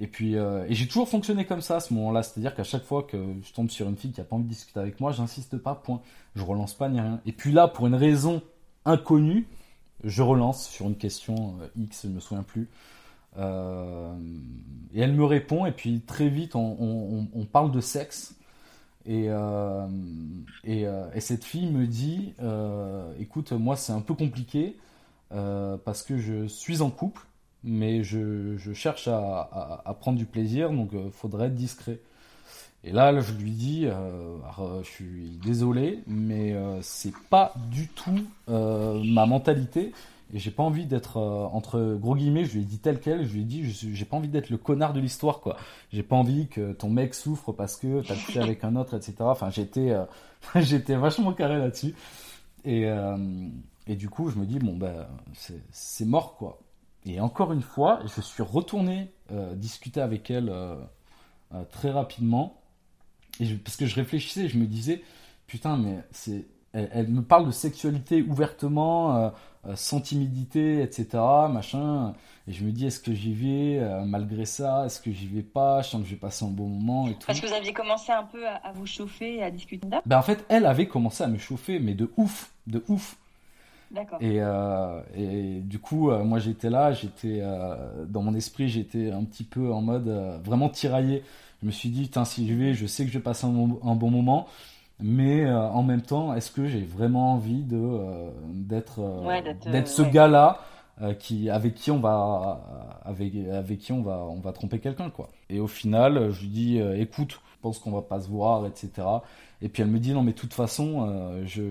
Et puis et j'ai toujours fonctionné comme ça à ce moment-là, c'est-à-dire qu'à chaque fois que je tombe sur une fille qui a pas envie de discuter avec moi, j'insiste pas, point. Je relance pas ni rien. Et puis là, pour une raison inconnue, je relance sur une question X, je me souviens plus. Euh, et elle me répond, et puis très vite, on, parle de sexe. Et, euh, euh, et, cette fille me dit Écoute, moi, c'est un peu compliqué parce que je suis en couple, mais je, cherche à, prendre du plaisir, donc il faudrait être discret. Et là, je lui dis, je suis désolé, mais c'est pas du tout ma mentalité. Et j'ai pas envie d'être, euh, entre gros guillemets, je lui ai dit tel quel, je lui ai dit, j'ai pas envie d'être le connard de l'histoire, quoi. J'ai pas envie que ton mec souffre parce que t'as couché avec un autre, etc. Enfin, j'étais, euh, *laughs* j'étais vachement carré là-dessus. Et, euh, et du coup, je me dis, bon, ben, c'est mort, quoi. Et encore une fois, je suis retourné discuter avec elle très rapidement. Et parce que je réfléchissais, je me disais, putain, mais c'est elle, me parle de sexualité ouvertement, euh, euh, sans timidité, etc. Machin. Et je me dis, est-ce que j'y vais euh, malgré ça? Est-ce que j'y vais pas? Je sens que je vais passer un bon moment et tout. Parce que vous aviez commencé un peu à, vous chauffer et à discuter ben, En fait, elle avait commencé à me chauffer, mais de ouf, de ouf. D'accord. Et, et, du coup, moi j'étais là, j'étais dans mon esprit, j'étais un petit peu en mode vraiment tiraillé. Je me suis dit, si j'y vais, je sais que je vais passer un bon moment mais euh, en même temps, est-ce que j'ai vraiment envie de euh, d'être euh, d'être ce gars-là qui avec qui on va avec avec qui on va on va tromper quelqu'un quoi. Et au final, je lui dis écoute, je pense qu'on va pas se voir, etc. Et puis elle me dit non mais de toute façon, je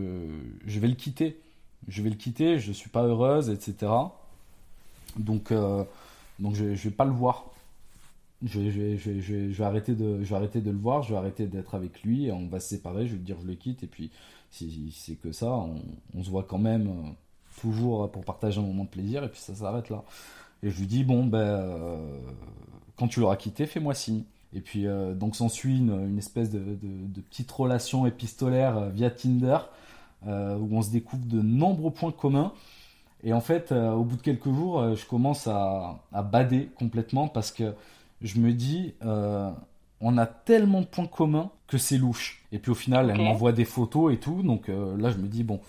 je vais le quitter, je vais le quitter, je suis pas heureuse, etc. Donc donc je, je vais pas le voir je, vais arrêter de, je vais arrêter de le voir, je vais arrêter d'être avec lui, on va se séparer, je vais lui dire je le quitte, et puis si, c'est que ça, on, se voit quand même euh, toujours pour partager un moment de plaisir, et puis ça s'arrête là. Et je lui dis bon ben euh, quand tu l'auras quitté, fais-moi signe. Et puis euh, donc s'ensuit une, espèce de, petite relation épistolaire via Tinder où on se découvre de nombreux points communs. Et en fait, au bout de quelques jours, je commence à, à bader complètement parce que je me dis, euh, on a tellement de points communs que c'est louche. Et puis au final, elle m'envoie des photos et tout. Donc euh, là, je me dis, bon,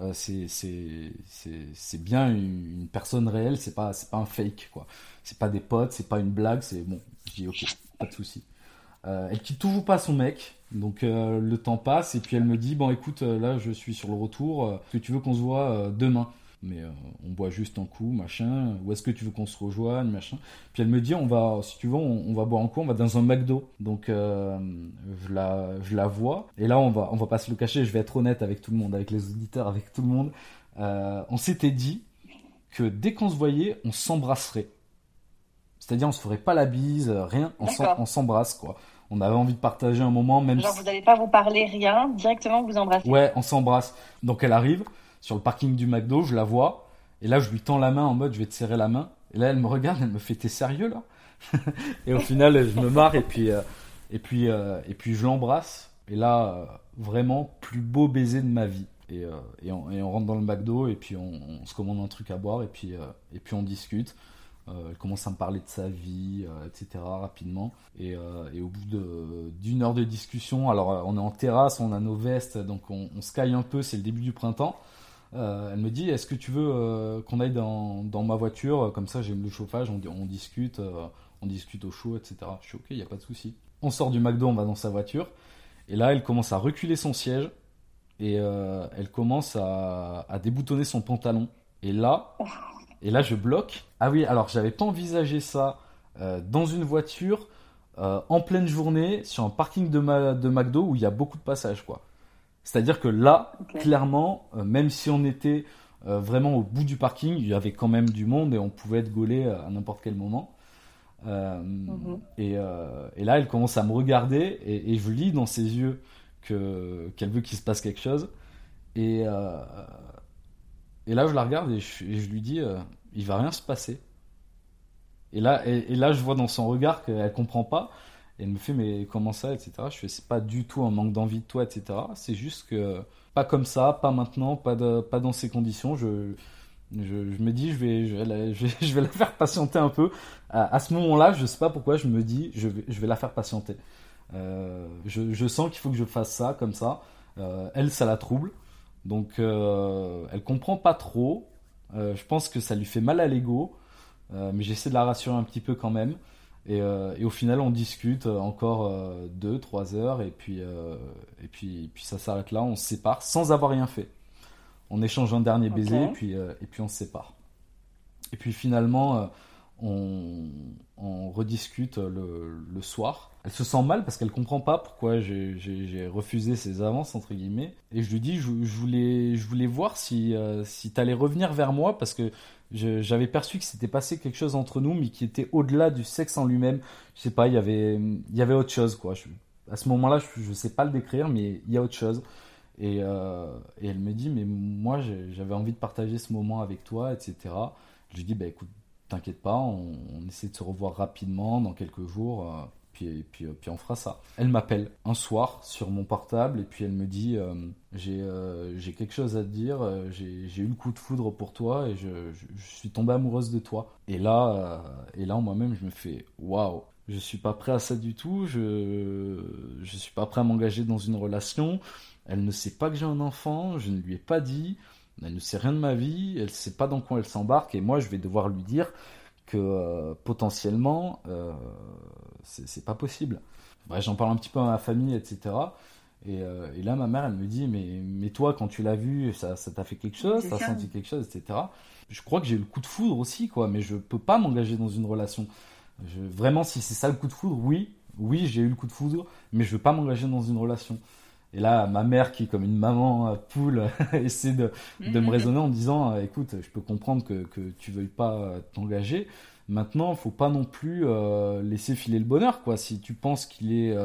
euh, c'est bien une, personne réelle, c'est pas, pas un fake, quoi. C'est pas des potes, c'est pas une blague, c'est bon. Je dis, ok, pas de souci. elle quitte toujours pas son mec. Donc le temps passe et puis elle me dit bon écoute là je suis sur le retour. Est-ce que tu veux qu'on se voit demain? Mais euh, on boit juste un coup, machin. Où est-ce que tu veux qu'on se rejoigne, machin? Puis elle me dit, on va, si tu veux, on, va boire un coup, on va dans un McDo. Donc euh, je la, je la vois. Et là, on va, on va pas se le cacher. Je vais être honnête avec tout le monde, avec les auditeurs, avec tout le monde. Euh, on s'était dit que dès qu'on se voyait, on s'embrasserait. C'est-à-dire, on se ferait pas la bise, rien. On s'embrasse, quoi. On avait envie de partager un moment, même. Genre, vous n'allez pas vous parler rien, directement vous embrassez. Ouais, on s'embrasse. Donc elle arrive sur le parking du McDo, je la vois, et là je lui tends la main en mode je vais te serrer la main, et là elle me regarde, elle me fait t'es sérieux là *laughs* Et au final je me marre et puis euh, et puis euh, et puis je l'embrasse, et là euh, vraiment plus beau baiser de ma vie. Et, et, on, rentre dans le McDo et puis on, se commande un truc à boire et puis et puis on discute. Elle commence à me parler de sa vie, etc. rapidement. Et, et au bout d'une heure de discussion, alors on est en terrasse, on a nos vestes, donc on, on se caille un peu, c'est le début du printemps. Euh, elle me dit Est-ce que tu veux euh, qu'on aille dans, ma voiture? Comme ça, j'ai le chauffage, on, discute, euh, on discute au chaud, etc. Je suis OK, il n'y a pas de souci. On sort du McDo, on va dans sa voiture. Et là, elle commence à reculer son siège et elle commence à, déboutonner son pantalon. Et là, et là, je bloque. Ah oui, alors j'avais pas envisagé ça dans une voiture en pleine journée sur un parking de, de McDo où il y a beaucoup de passages, quoi. C'est-à-dire que là, clairement, euh, même si on était euh, vraiment au bout du parking, il y avait quand même du monde et on pouvait être gaulé euh, à n'importe quel moment. Mhm. et, là, elle commence à me regarder et, je lis dans ses yeux que, qu'elle veut qu'il se passe quelque chose. Et, et là, je la regarde et je, lui dis, il va rien se passer. Et là, et, là, je vois dans son regard qu'elle comprend pas. Elle me fait, mais comment ça, etc. Je fais, pas du tout un manque d'envie de toi, etc. C'est juste que, pas comme ça, pas maintenant, pas, dans ces conditions. Je, me dis, je vais, je vais, la, *laughs* faire patienter un peu. À, ce moment-là, je sais pas pourquoi, je me dis, je vais, la faire patienter. Euh, je, je, sens qu'il faut que je fasse ça, comme ça. Euh, elle, ça la trouble. Donc, euh, elle comprend pas trop. Euh, je pense que ça lui fait mal à l'ego. Euh, mais j'essaie de la rassurer un petit peu quand même. Et, au final, on discute encore 2-3 euh, heures et puis, et puis, puis ça s'arrête là, on se sépare sans avoir rien fait. On échange un dernier baiser et, puis, et puis on se sépare. Et puis finalement, on, rediscute le, soir. Elle se sent mal parce qu'elle comprend pas pourquoi j'ai refusé ses avances, entre guillemets. Et je lui dis, je, voulais, je voulais voir si, si tu allais revenir vers moi parce que j'avais perçu que s'était passé quelque chose entre nous, mais qui était au-delà du sexe en lui-même. Je sais pas, il y avait, y avait autre chose, quoi. à ce moment-là, je, ne sais pas le décrire, mais il y a autre chose. Et, euh, et elle me dit, mais moi, j'avais envie de partager ce moment avec toi, etc. Je lui dis, bah écoute, t'inquiète pas, on, essaie de se revoir rapidement dans quelques jours. Euh, puis, puis, euh, puis on fera ça. Elle m'appelle un soir sur mon portable et puis elle me dit euh, j'ai quelque chose à te dire, j'ai eu le coup de foudre pour toi et je, je, suis tombée amoureuse de toi. Et là, et là moi-même, je me fais waouh, je suis pas prêt à ça du tout, je, je suis pas prêt à m'engager dans une relation. Elle ne sait pas que j'ai un enfant, je ne lui ai pas dit, elle ne sait rien de ma vie, elle sait pas dans quoi elle s'embarque et moi je vais devoir lui dire que euh, potentiellement, euh, c'est pas possible. J'en parle un petit peu à ma famille, etc. Euh, et, là, ma mère, elle me dit, mais, mais toi, quand tu l'as vu, ça t'a fait quelque chose, t'as senti quelque chose, etc. Je crois que j'ai eu le coup de foudre aussi, quoi, mais je peux pas m'engager dans une relation. Je, vraiment, si c'est ça le coup de foudre, oui, oui, j'ai eu le coup de foudre, mais je veux pas m'engager dans une relation. Et là, ma mère, qui comme une maman euh, poule, *laughs* essaie de, de, me raisonner en disant, euh, écoute, je peux comprendre que, que tu veuilles pas euh, t'engager. Maintenant, faut pas non plus laisser filer le bonheur, quoi. Si tu penses qu'il est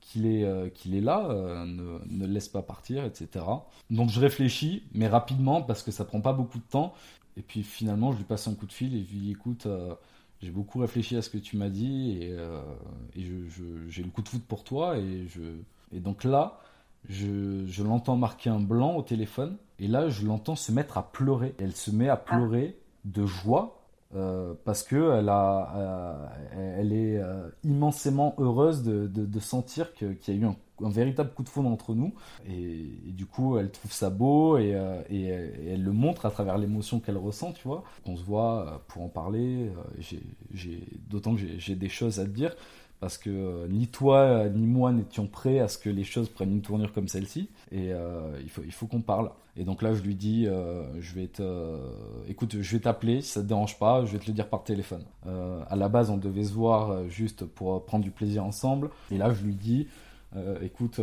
qu'il est, qu'il est là, ne, ne, le laisse pas partir, etc. Donc je réfléchis, mais rapidement, parce que ça prend pas beaucoup de temps. Et puis finalement, je lui passe un coup de fil et je lui dis, écoute, j'ai beaucoup réfléchi à ce que tu m'as dit et, et j'ai le coup de foot pour toi. Et, je... et donc là, je, l'entends marquer un blanc au téléphone, et là, je l'entends se mettre à pleurer. Elle se met à pleurer de joie euh, parce que elle, euh, est euh, immensément heureuse de, sentir qu'il y a eu un, véritable coup de foudre entre nous. Et, du coup, elle trouve ça beau et, elle le montre à travers l'émotion qu'elle ressent, tu vois. On se voit pour en parler, d'autant que j'ai des choses à te dire. Parce que ni toi ni moi n'étions prêts à ce que les choses prennent une tournure comme celle-ci. Et il faut il faut qu'on parle. Et donc là je lui dis je vais te écoute je vais t'appeler si ça te dérange pas je vais te le dire par téléphone. À la base on devait se voir juste pour prendre du plaisir ensemble. Et là je lui dis écoute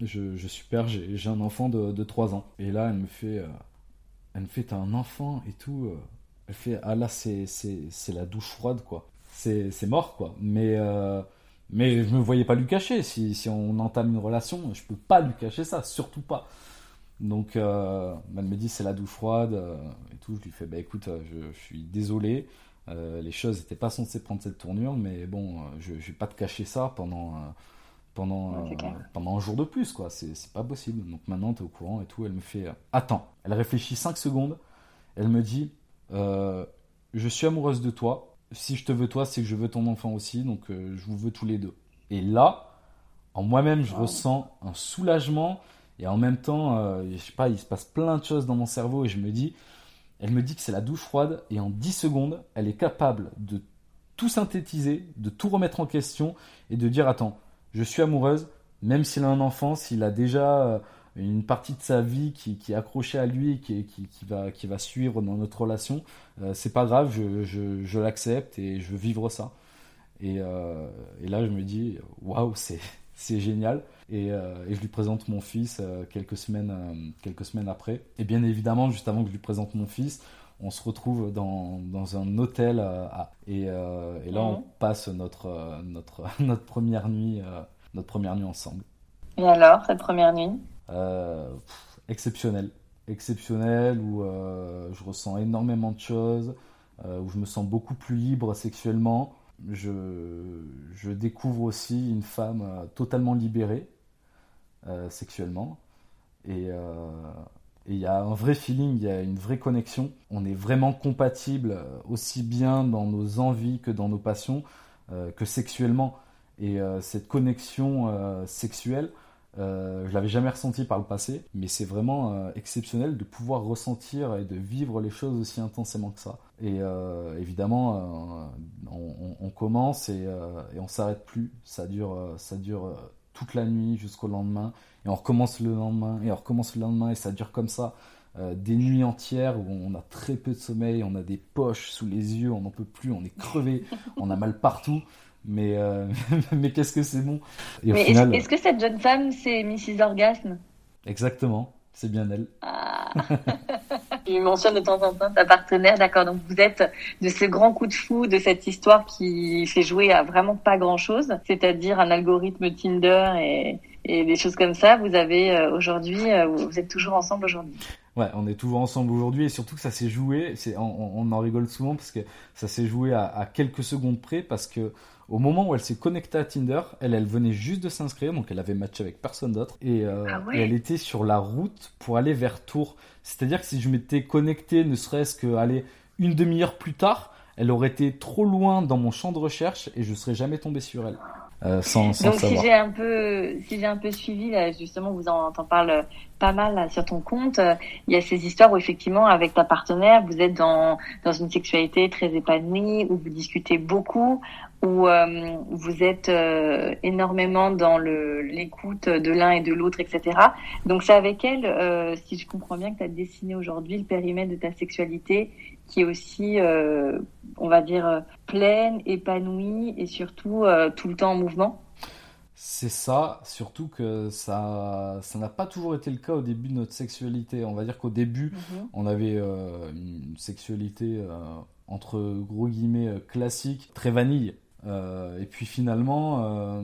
je, suis père j'ai un enfant de, de 3 ans. Et là elle me fait elle me fait t'as un enfant et tout elle fait ah là c'est la douche froide quoi c'est mort quoi mais euh, mais je me voyais pas lui cacher si, si on entame une relation je peux pas lui cacher ça surtout pas donc euh, elle me dit c'est la douche froide euh, et tout je lui fais bah écoute je, suis désolé les choses n'étaient pas censées prendre cette tournure mais bon je, je vais pas te cacher ça pendant pendant, pendant un jour de plus, quoi. C'est pas possible. Donc maintenant, tu es au courant et tout. Elle me fait Attends. Elle réfléchit 5 secondes. Elle me dit euh, je suis amoureuse de toi. Si je te veux toi, c'est que je veux ton enfant aussi, donc euh, je vous veux tous les deux. Et là, en moi-même, je ressens un soulagement et en même temps, euh, je sais pas, il se passe plein de choses dans mon cerveau et je me dis, elle me dit que c'est la douche froide et en 10 secondes, elle est capable de tout synthétiser, de tout remettre en question et de dire attends, je suis amoureuse, même s'il a un enfant, s'il a déjà une partie de sa vie qui, qui est accrochée à lui et qui, qui, qui, va, qui va suivre dans notre relation, euh, c'est pas grave, je, je, je l'accepte et je veux vivre ça. Et, euh, et là, je me dis, waouh, c'est, *laughs* c'est génial. Et, euh, et, je lui présente mon fils quelques, semaines, quelques semaines après. Et bien évidemment, juste avant que je lui présente mon fils, on se retrouve dans, dans un hôtel et, et, là, on mhm. passe notre, notre, *laughs* notre, première nuit, notre première nuit ensemble. Et alors, cette première nuit? Euh, exceptionnel. Exceptionnel, où euh, je ressens énormément de choses, euh, où je me sens beaucoup plus libre sexuellement. Je, découvre aussi une femme totalement libérée sexuellement. Et il y a un vrai feeling, il y a une vraie connexion. On est vraiment compatible aussi bien dans nos envies que dans nos passions, que sexuellement. Et cette connexion sexuelle, euh, je l'avais jamais ressenti par le passé, mais c'est vraiment euh, exceptionnel de pouvoir ressentir et de vivre les choses aussi intensément que ça. Et euh, évidemment, on, commence et, et on s'arrête plus. Ça dure, ça dure toute la nuit jusqu'au lendemain, et on recommence le lendemain, et on recommence le lendemain, et ça dure comme ça. des nuits entières où on a très peu de sommeil, on a des poches sous les yeux, on n'en peut plus, on est crevé, *laughs* on a mal partout mais, euh, *laughs* mais qu'est-ce que c'est bon? est-ce, que cette jeune femme, c'est Mrs. Orgasme Exactement, c'est bien elle. Ah. *laughs* tu mentionnes de temps en temps ta partenaire, d'accord. Donc vous êtes de ce grand coup de fou de cette histoire qui fait jouer à vraiment pas grand-chose, c'est-à-dire un algorithme Tinder et, et des choses comme ça. Vous avez euh, aujourd'hui, euh, vous êtes toujours ensemble aujourd'hui? Ouais, on est toujours ensemble aujourd'hui et surtout que ça s'est joué, c'est, on, on, en rigole souvent parce que ça s'est joué à, à, quelques secondes près parce que au moment où elle s'est connectée à Tinder, elle, elle venait juste de s'inscrire, donc elle avait matché avec personne d'autre, et, euh, ah elle était sur la route pour aller vers Tours. C'est-à-dire que si je m'étais connecté, ne serait-ce que aller une demi-heure plus tard, elle aurait été trop loin dans mon champ de recherche et je serais jamais tombé sur elle. Euh, sans, sans Donc si j'ai un peu si j'ai un peu suivi là, justement vous en, en parle pas mal sur ton compte il y a ces histoires où effectivement avec ta partenaire vous êtes dans dans une sexualité très épanouie où vous discutez beaucoup où euh, vous êtes euh, énormément dans le l'écoute de l'un et de l'autre, etc. Donc c'est avec elle, euh, si je comprends bien, que tu as dessiné aujourd'hui le périmètre de ta sexualité qui est aussi, on va dire, pleine, épanouie et surtout tout le temps en mouvement. C'est ça, surtout que ça ça n'a pas toujours été le cas au début de notre sexualité. On va dire qu'au début, mhm. on avait une sexualité entre gros guillemets classique, très vanille. Euh, et puis finalement, euh,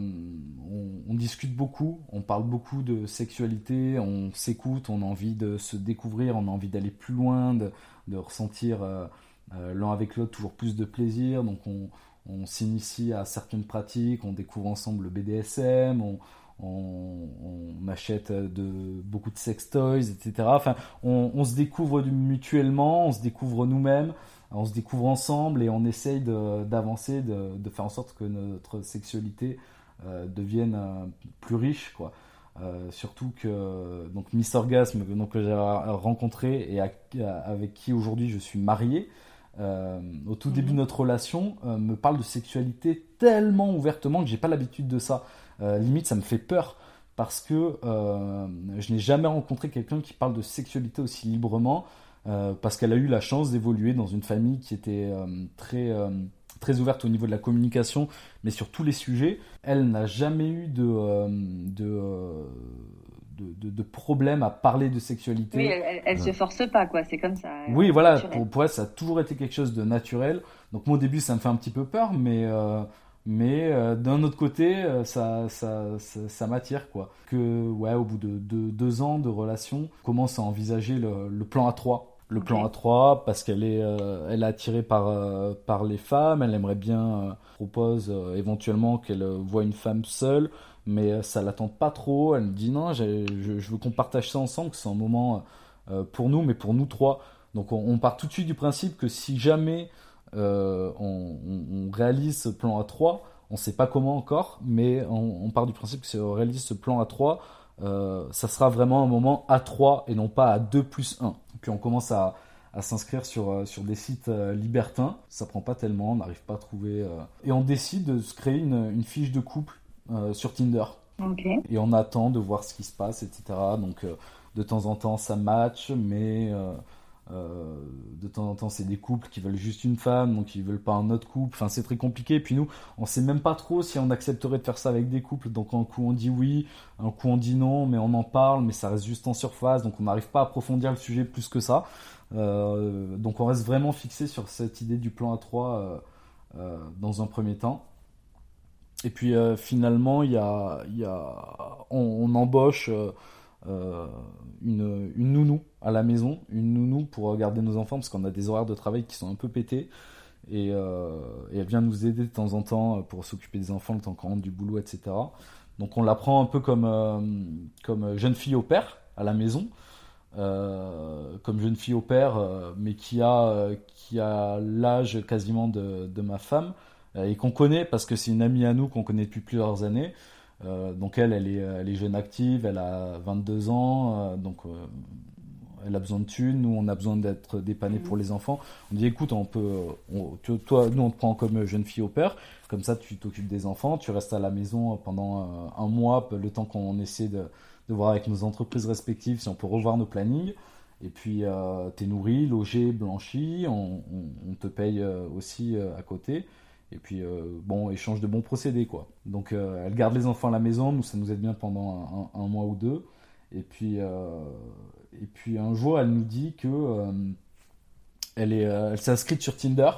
on, discute beaucoup, on parle beaucoup de sexualité, on s'écoute, on a envie de se découvrir, on a envie d'aller plus loin, de, ressentir euh, l'un avec l'autre toujours plus de plaisir. Donc on, s'initie à certaines pratiques, on découvre ensemble le BDSM, on, achète beaucoup de sex toys, etc. Enfin, on, se découvre mutuellement, on se découvre nous-mêmes on se découvre ensemble et on essaye d'avancer, de, faire en sorte que notre sexualité euh, devienne euh, plus riche, quoi. Euh, surtout que donc Miss Orgasme donc, que j'ai rencontré et avec qui aujourd'hui je suis marié, au tout début de notre relation, me parle de sexualité tellement ouvertement que j'ai pas l'habitude de ça. limite, ça me fait peur parce que je n'ai jamais rencontré quelqu'un qui parle de sexualité aussi librement. Parce qu'elle a eu la chance d'évoluer dans une famille qui était très très ouverte au niveau de la communication, mais sur tous les sujets. Elle n'a jamais eu de, euh, euh, de, de, problème à parler de sexualité. Oui, elle, ne se force pas, quoi. C'est comme ça. Oui, voilà. Pour, elle, ça a toujours été quelque chose de naturel. Donc moi, au début, ça me fait un petit peu peur, mais euh, mais d'un autre côté, ça, ça, ça, m'attire, quoi. Que, ouais, au bout de, deux ans de relation, on commence à envisager le, le plan A3 le plan A3 parce qu'elle est, euh, elle est attirée par, euh, par les femmes. Elle aimerait bien euh, propose éventuellement qu'elle voit une femme seule, mais ça l'attend pas trop. Elle me dit non, je, je, veux qu'on partage ça ensemble, que c'est un moment pour nous, mais pour nous trois. Donc on, part tout de suite du principe que si jamais on, on, réalise ce plan A3, on ne sait pas comment encore, mais on, on, part du principe que si on réalise ce plan A3, ça sera vraiment un moment A3 et non pas à 2 plus 1. Puis on commence à, s'inscrire sur, euh, sur des sites euh, libertins. Ça prend pas tellement, on n'arrive pas à trouver. Euh, et on décide de se créer une, fiche de couple sur Tinder. Et on attend de voir ce qui se passe, etc. Donc de temps en temps ça match, mais euh, de temps en temps, c'est des couples qui veulent juste une femme, donc ils veulent pas un autre couple. Enfin, c'est très compliqué. Et puis nous, on sait même pas trop si on accepterait de faire ça avec des couples. Donc un coup on dit oui, un coup on dit non, mais on en parle, mais ça reste juste en surface. Donc on n'arrive pas à approfondir le sujet plus que ça. Euh, donc on reste vraiment fixé sur cette idée du plan A3 euh, dans un premier temps. Et puis finalement, il y a, y a, on embauche euh, une, une, nounou à la maison, une nounou pour garder nos enfants parce qu'on a des horaires de travail qui sont un peu pétés. Et, euh, elle vient nous aider de temps en temps pour s'occuper des enfants le temps qu'on rentre du boulot, etc. Donc on la prend un peu comme, euh, comme jeune fille au père à la maison, comme jeune fille au père, mais qui a, qui a l'âge quasiment de, ma femme et qu'on connaît parce que c'est une amie à nous qu'on connaît depuis plusieurs années. Euh, donc elle, elle est, elle est, jeune active, elle a 22 ans, euh, donc euh, elle a besoin de thunes, nous on a besoin d'être dépannés pour les enfants. On dit écoute, on peut, toi, nous on te prend comme jeune fille au père, comme ça tu t'occupes des enfants, tu restes à la maison pendant un mois, le temps qu'on essaie de, de, voir avec nos entreprises respectives si on peut revoir nos plannings. Et puis tu es nourri, logé, blanchi, on, on, te paye aussi à côté. Et puis, euh, bon, échange de bons procédés, quoi. Donc, euh, elle garde les enfants à la maison, nous, ça nous aide bien pendant un, mois ou deux. Et puis, euh, et puis, un jour, elle nous dit que elle est, elle s'est inscrite sur Tinder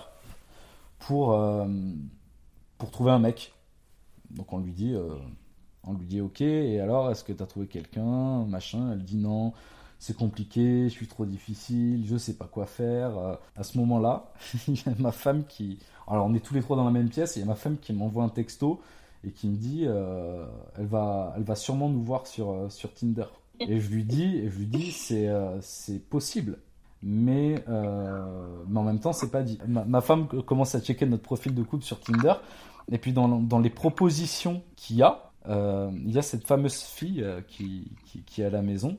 pour, pour trouver un mec. Donc, on lui dit, on lui dit, ok, et alors, est-ce que tu as trouvé quelqu'un Machin? Elle dit non c'est compliqué, je suis trop difficile, je sais pas quoi faire. à ce moment-là, *laughs* il y a ma femme qui, alors on est tous les trois dans la même pièce et il y a ma femme qui m'envoie un texto et qui me dit euh, elle, va, elle va sûrement nous voir sur, euh, sur Tinder. Et je lui dis, dis c'est, euh, c'est possible. Mais, mais en même temps, c'est pas dit. Ma, femme commence à checker notre profil de couple sur Tinder. Et puis dans, dans les propositions qu'il y a, il y a cette fameuse fille qui, qui, est à la maison.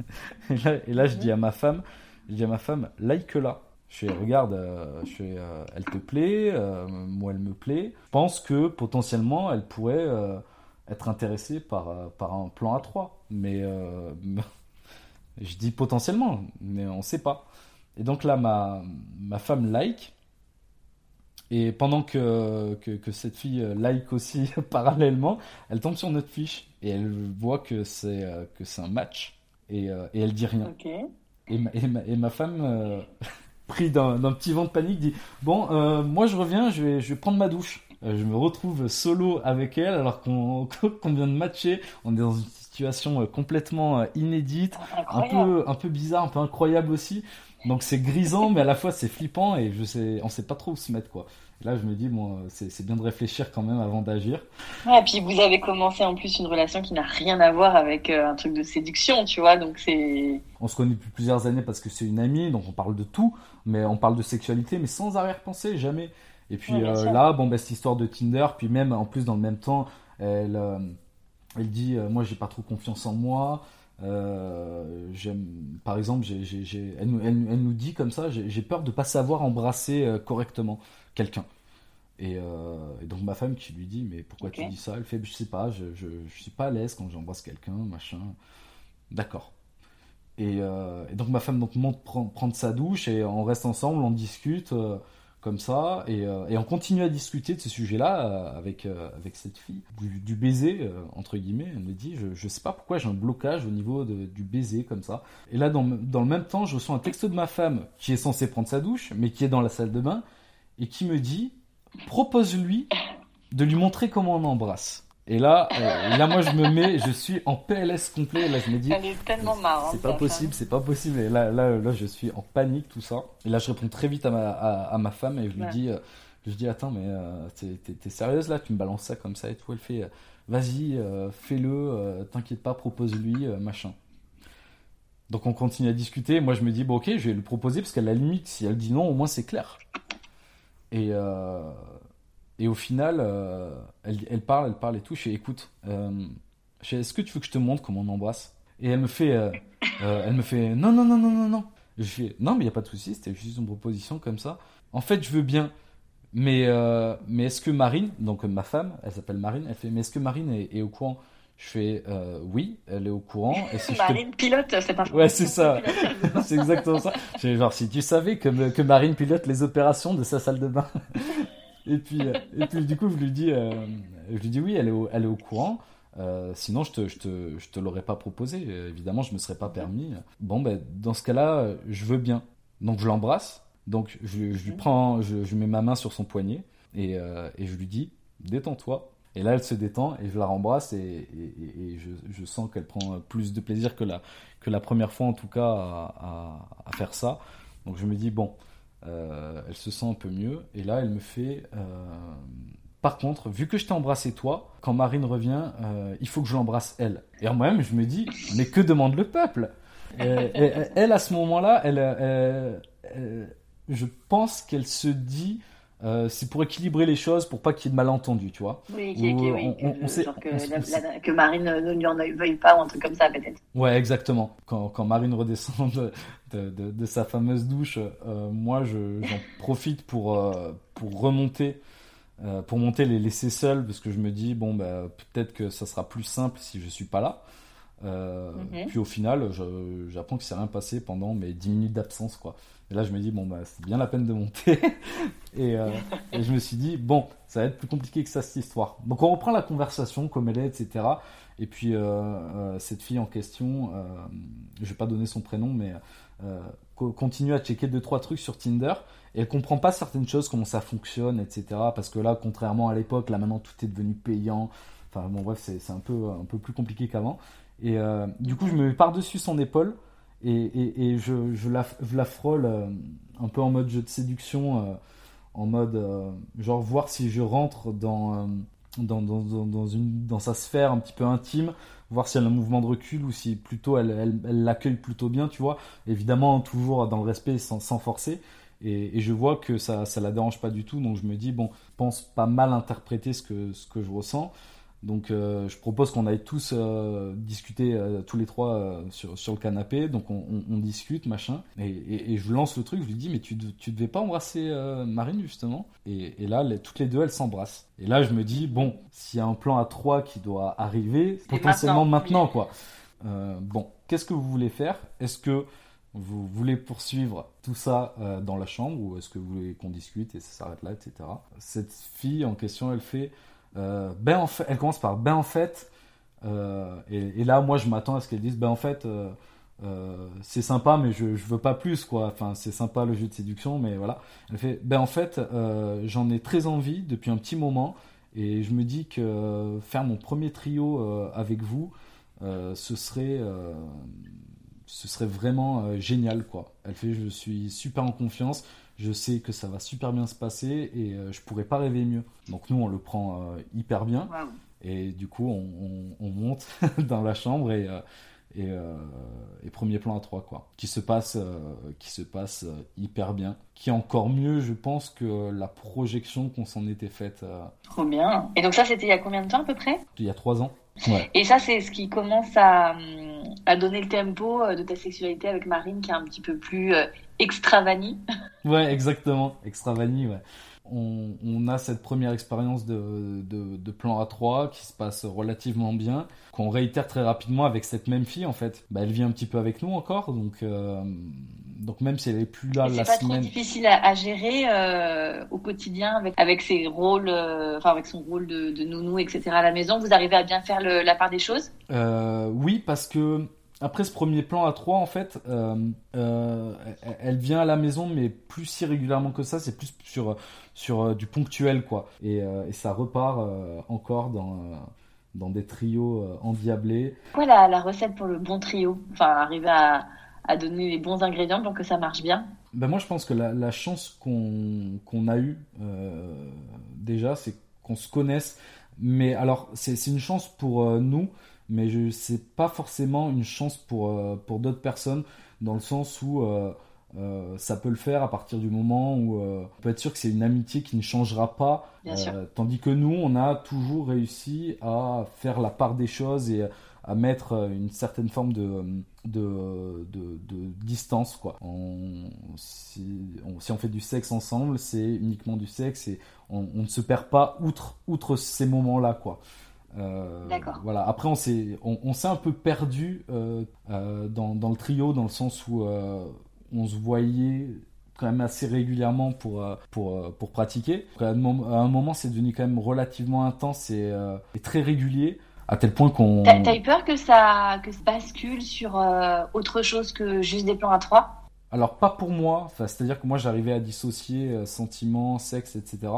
*laughs* et, là, et là, je dis à ma femme, je dis à ma femme, like-la. Je fais, regarde, euh, je fais, euh, elle te plaît, euh, moi elle me plaît. Je pense que potentiellement elle pourrait être intéressée par, par un plan A3. Mais *laughs* je dis potentiellement, mais on ne sait pas. Et donc là, ma, ma femme like. Et pendant que, que, cette fille like aussi *laughs* parallèlement, elle tombe sur notre fiche et elle voit que c'est que c'est un match et, et elle dit rien. Et, ma, et, ma, et, ma, femme *laughs* pris d'un petit vent de panique, dit Bon, euh, moi je reviens, je vais, je vais prendre ma douche. Euh, je me retrouve solo avec elle alors qu'on *laughs* vient de matcher. On est dans une situation euh, complètement inédite, un peu, un peu bizarre, un peu incroyable aussi. Donc c'est grisant, mais à la fois c'est flippant et je sais, on sait pas trop où se mettre quoi. là je me dis bon, c'est bien de réfléchir quand même avant d'agir. Ouais, et puis vous avez commencé en plus une relation qui n'a rien à voir avec un truc de séduction, tu vois, donc c'est. On se connaît depuis plusieurs années parce que c'est une amie, donc on parle de tout mais on parle de sexualité, mais sans arrière-pensée, jamais. Et puis euh, là, bon, bah, cette histoire de Tinder, puis même en plus dans le même temps, elle, euh, elle dit euh, Moi, j'ai pas trop confiance en moi, Euh, par exemple, elle, nous dit comme ça, j'ai peur de pas savoir embrasser euh, correctement quelqu'un. Et, donc ma femme qui lui dit mais pourquoi tu dis ça? Elle fait je sais pas, je, je, suis pas à l'aise quand j'embrasse quelqu'un, machin. D'accord. Et, donc ma femme donc monte prendre, sa douche et on reste ensemble, on discute comme ça, euh, et, on continue à discuter de ce sujet-là euh, avec, euh, avec cette fille, du, baiser, entre guillemets. Elle me dit, je, je sais pas pourquoi j'ai un blocage au niveau du baiser comme ça. Et là, dans, dans, le même temps, je reçois un texto de ma femme qui est censée prendre sa douche, mais qui est dans la salle de bain, et qui me dit, propose-lui de lui montrer comment on embrasse. Et là, euh, là, moi, je me mets, je suis en PLS complet. Là, je me dis, elle est tellement marrante. C'est pas possible, c'est pas possible. Et là, là, là, je suis en panique, tout ça. Et là, je réponds très vite à ma, à, ma femme et je lui dis, euh, je dis, attends, mais euh, t'es sérieuse là? Tu me balances ça comme ça et tout. Elle fait, vas-y, fais-le, t'inquiète pas, propose-lui, machin. Donc, on continue à discuter. Moi, je me dis, bon, ok, je vais lui proposer parce qu'à la limite, si elle dit non, au moins c'est clair. Et et au final, euh, elle, parle, elle parle et tout. Je fais, écoute, euh, est-ce que tu veux que je te montre comment on embrasse? Et elle me fait, euh, elle me fait, non, non, non, non, non, non. Je fais, non, mais il n'y a pas de souci, c'était juste une proposition comme ça. En fait, je veux bien, mais, mais est-ce que Marine, donc ma femme, elle s'appelle Marine, elle fait, mais est-ce que Marine est, au courant? Je fais oui, elle est au courant. Et si Marine pilote, c'est pas Ouais, c'est *laughs* ça. *laughs* c'est exactement ça. Genre, si tu savais que, que Marine pilote les opérations de sa salle de bain. Et puis, euh, et puis du coup, je lui dis, euh, je lui dis oui, elle est au, elle est au courant. Euh, sinon, je te, je te, je te l'aurais pas proposé. évidemment, je me serais pas permis. Bon, ben, dans ce cas-là, je veux bien. Donc, je l'embrasse. Donc, je, je, lui prends, je, je, mets ma main sur son poignet et, et je lui dis, détends-toi. Et là, elle se détend et je la rembrasse et, et, et je, je, sens qu'elle prend plus de plaisir que la, que la première fois, en tout cas, à, à, à faire ça. Donc, je me dis, bon, euh, elle se sent un peu mieux. Et là, elle me fait. Euh, par contre, vu que je t'ai embrassé toi, quand Marine revient, euh, il faut que je l'embrasse elle. Et moi-même, je me dis, mais que demande le peuple Elle, à ce moment-là, elle, je pense qu'elle se dit, euh, c'est pour équilibrer les choses, pour pas qu'il y ait de malentendus, tu vois. Oui, oui que, sait, que, Marine ne lui en veuille pas ou un truc comme ça, peut-être. Ouais, exactement. Quand, quand Marine redescend de, de, de, sa fameuse douche, euh, moi, j'en profite pour, euh, pour remonter, pour monter les laisser seuls, parce que je me dis, bon, bah, peut-être que ça sera plus simple si je suis pas là. Mhm. Puis au final, j'apprends qu'il s'est rien passé pendant mes 10 minutes d'absence, quoi. Et là, je me dis, bon, bah, c'est bien la peine de monter. *laughs* Euh, et, je me suis dit, bon, ça va être plus compliqué que ça, cette histoire. Donc, on reprend la conversation comme elle est, etc. Et puis, euh, euh, cette fille en question, je vais pas donner son prénom, mais continue à checker deux, trois trucs sur Tinder. Et elle comprend pas certaines choses, comment ça fonctionne, etc. Parce que là, contrairement à l'époque, là, maintenant, tout est devenu payant. Enfin, bon, bref, c'est un peu, un peu plus compliqué qu'avant. Et du coup, je me mets par-dessus son épaule et, je, je, la, je, frôle euh, un peu en mode jeu de séduction, euh, en mode euh, genre voir si je rentre dans, dans, sa sphère un petit peu intime, voir si elle a un mouvement de recul ou si plutôt elle l'accueille plutôt bien, tu vois. Évidemment, toujours dans le respect sans, sans forcer. Et, je vois que ça ça la dérange pas du tout, donc je me dis, bon, pense pas mal interpréter ce que je ressens. Donc euh, je propose qu'on aille tous euh, discuter euh, tous les trois sur, sur, le canapé. Donc on, on, discute, machin. Et, et, je lance le truc, je lui dis mais tu, tu devais pas embrasser Marine justement et, et, là toutes les deux elles s'embrassent. Et là je me dis bon s'il y a un plan à trois qui doit arriver, potentiellement maintenant, quoi. bon, qu'est-ce que vous voulez faire? Est-ce que vous voulez poursuivre tout ça dans la chambre ou est-ce que vous voulez qu'on discute et ça s'arrête là, etc. Cette fille en question, elle fait ben en fait, elle commence par ben en fait, euh, et, là moi je m'attends à ce qu'elle dise ben en fait euh, c'est sympa mais je, je veux pas plus quoi. Enfin c'est sympa le jeu de séduction mais voilà. Elle fait ben en fait j'en ai très envie depuis un petit moment et je me dis que faire mon premier trio avec vous ce serait ce serait vraiment génial quoi. Elle fait je suis super en confiance je sais que ça va super bien se passer et euh, je pourrais pas rêver mieux. Donc nous, on le prend euh, hyper bien. Et du coup, on, monte *laughs* dans la chambre et, euh, et, premier plan à trois, quoi. Qui se passe, qui se passe hyper bien. Qui est encore mieux, je pense, que la projection qu'on s'en était faite. Trop bien. Et donc ça, c'était il y a combien de temps à peu près? Il y a trois ans. Et ça, c'est ce qui commence à, à, donner le tempo de ta sexualité avec Marine, qui est un petit peu plus extravanie. Ouais, exactement, extravanie, ouais on, a cette première expérience de, plan A3 qui se passe relativement bien, qu'on réitère très rapidement avec cette même fille en fait. Bah, elle vit un petit peu avec nous encore, donc, euh, donc même si elle est plus là la semaine. C'est pas trop difficile à, gérer euh, au quotidien avec, avec ses rôles, euh, enfin avec son rôle de, nounou, etc. à la maison? Vous arrivez à bien faire la part des choses? Oui, parce que après ce premier plan à 3, en fait, euh, euh, elle vient à la maison, mais plus si régulièrement que ça, c'est plus sur, sur euh, du ponctuel, quoi. Et, ça repart encore dans, dans des trios endiablés. Voilà la, recette pour le bon trio Enfin, arriver à, à, donner les bons ingrédients pour que ça marche bien ben Moi, je pense que la, la chance qu'on a eue, déjà, c'est qu'on se connaisse. Mais alors, c'est une chance pour nous mais je c'est pas forcément une chance pour, euh, pour d'autres personnes, dans le sens où euh, euh, ça peut le faire à partir du moment où on peut être sûr que c'est une amitié qui ne changera pas. tandis que nous, on a toujours réussi à faire la part des choses et à mettre une certaine forme de, de, de, distance. Quoi. si, on, fait du sexe ensemble, c'est uniquement du sexe et on, on, ne se perd pas outre, outre ces moments-là. quoi. Euh. Voilà. Après, on s'est, on, s'est un peu perdu euh, euh, dans, dans, le trio, dans le sens où on se voyait quand même assez régulièrement pour, pour, pour pratiquer. À un moment, c'est devenu quand même relativement intense et, très régulier. À tel point qu'on. T'as, eu peur que ça, que ça bascule sur autre chose que juste des plans à trois? Alors pas pour moi, enfin, c'est-à-dire que moi j'arrivais à dissocier sentiments, sexe, etc.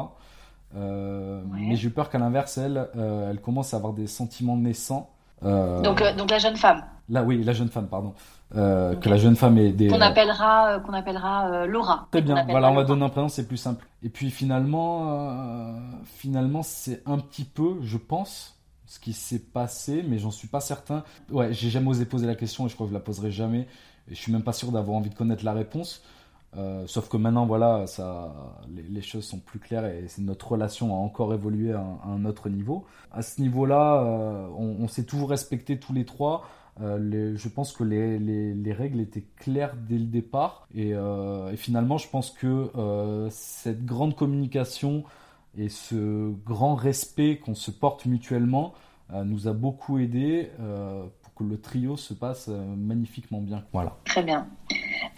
Euh, mais j'ai peur qu'à l'inverse, elle, euh, elle commence à avoir des sentiments naissants. Euh, donc, donc la jeune femme. Là, oui, la jeune femme, pardon. Que la jeune femme est des. Qu'on appellera, qu'on appellera Laura. Très bien. Voilà, on va donner un prénom, c'est plus simple. Et puis finalement, finalement, c'est un petit peu, je pense, ce qui s'est passé, mais j'en suis pas certain. Ouais, j'ai jamais osé poser la question et je crois que je la poserai jamais. Et je suis même pas sûr d'avoir envie de connaître la réponse. Euh, sauf que maintenant, voilà, ça, les, choses sont plus claires et notre relation a encore évolué à, un autre niveau. À ce niveau-là, euh, on, s'est toujours respecté tous les trois. Euh, je pense que les, les, règles étaient claires dès le départ. Et, et finalement, je pense que cette grande communication et ce grand respect qu'on se porte mutuellement nous a beaucoup aidé pour que le trio se passe magnifiquement bien. Voilà. Très bien.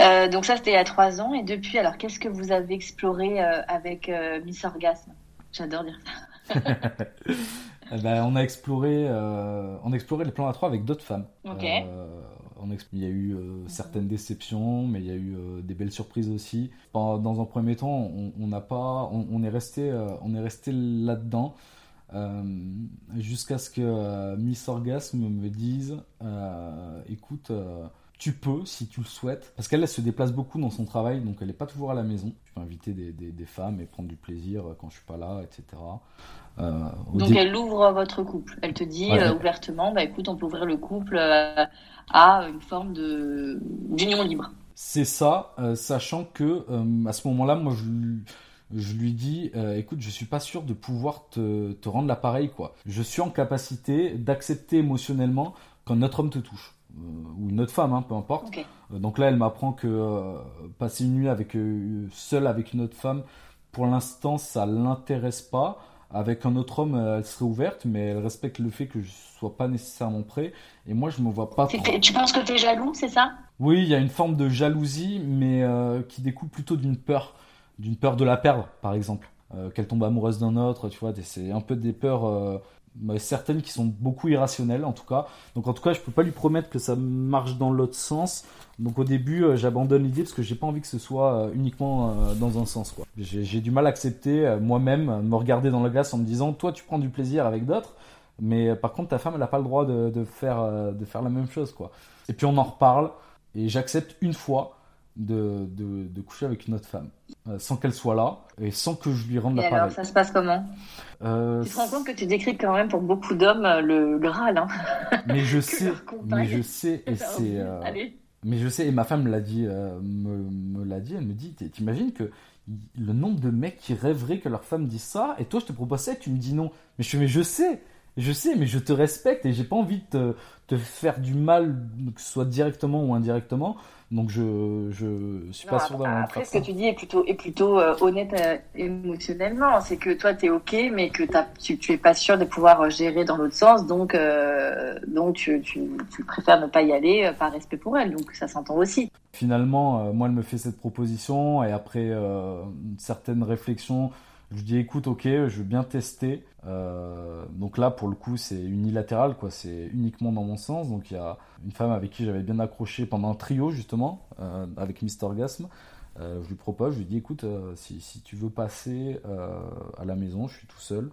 Euh, donc ça, c'était il y a trois ans. Et depuis, alors, qu'est-ce que vous avez exploré euh, avec euh, Miss Orgasme? J'adore dire ça. *laughs* Eh ben, on a exploré, on a exploré les plans à trois avec d'autres femmes. Il y a eu certaines déceptions, mais il y a eu des belles surprises aussi. Dans un premier temps, on n'a pas, on, est resté, on est resté là-dedans. jusqu'à ce que Miss Orgasme me dise écoute, tu peux, si tu le souhaites, parce qu'elle se déplace beaucoup dans son travail, donc elle n'est pas toujours à la maison. Tu peux inviter des, des, femmes et prendre du plaisir quand je suis pas là, etc. Euh, donc elle ouvre votre couple. Elle te dit euh, ouvertement, bah écoute, on peut ouvrir le couple euh, à une forme de d'union libre. C'est ça, sachant que à ce moment-là, moi je je lui dis écoute je suis pas sûr de pouvoir te, te rendre l'appareil quoi je suis en capacité d'accepter émotionnellement quand notre homme te touche euh, ou une autre femme, hein, peu importe. Euh, donc là, elle m'apprend que euh, passer une nuit avec seule avec une autre femme, pour l'instant, ça l'intéresse pas. Avec un autre homme, elle serait ouverte, mais elle respecte le fait que je sois pas nécessairement prêt. Et moi, je me vois pas. Tu penses que tu es jaloux, c'est ça? Oui, il y a une forme de jalousie, mais qui découle plutôt d'une peur, d'une peur de la perdre, par exemple. qu'elle tombe amoureuse d'un autre, tu vois, c'est un peu des peurs certaines qui sont beaucoup irrationnelles en tout cas. Donc en tout cas, je peux pas lui promettre que ça marche dans l'autre sens. Donc au début, euh, j'abandonne l'idée parce que j'ai pas envie que ce soit euh, uniquement euh, dans un sens. J'ai du mal à accepter moi-même me regarder dans la glace en me disant toi tu prends du plaisir avec d'autres, mais par contre ta femme elle a pas le droit de, de faire de faire la même chose quoi. Et puis on en reparle et j'accepte une fois de, de, de, coucher avec une autre femme, euh, sans qu'elle soit là et sans que je lui rende la alors, ça se passe comment? Euh, Tu te rends compte que tu décris quand même pour beaucoup d'hommes euh, le, le râle. Hein? *laughs* Mais je sais, mais je sais, et *laughs* c'est. mais je sais, et ma femme l'a dit, me, me l'a dit, elle me dit T'imagines que le nombre de mecs qui rêveraient que leur femme dise ça, et toi je te propose ça et tu me dis non. Mais je mais je sais, Je sais, mais je te respecte et j'ai pas envie de te, faire du mal, que ce soit directement ou indirectement. Donc je je suis pas sûr d'avoir Après, ce que tu dis est plutôt est plutôt euh, honnête euh, émotionnellement. C'est que toi tu es ok, mais que tu, tu es pas sûr de pouvoir euh, gérer dans l'autre sens. Donc donc tu, tu, tu, préfères ne pas y aller par respect pour elle. Donc ça s'entend aussi. Finalement, moi elle me fait cette proposition et après une certaine réflexion je dis écoute, ok, je veux bien tester. Euh, donc là, pour le coup, c'est unilatéral, quoi. C'est uniquement dans mon sens. Donc il y a une femme avec qui j'avais bien accroché pendant un trio justement, euh, avec Mister Orgasme. Euh, je lui propose, je lui dis écoute, si, si, tu veux passer à la maison, je suis tout seul.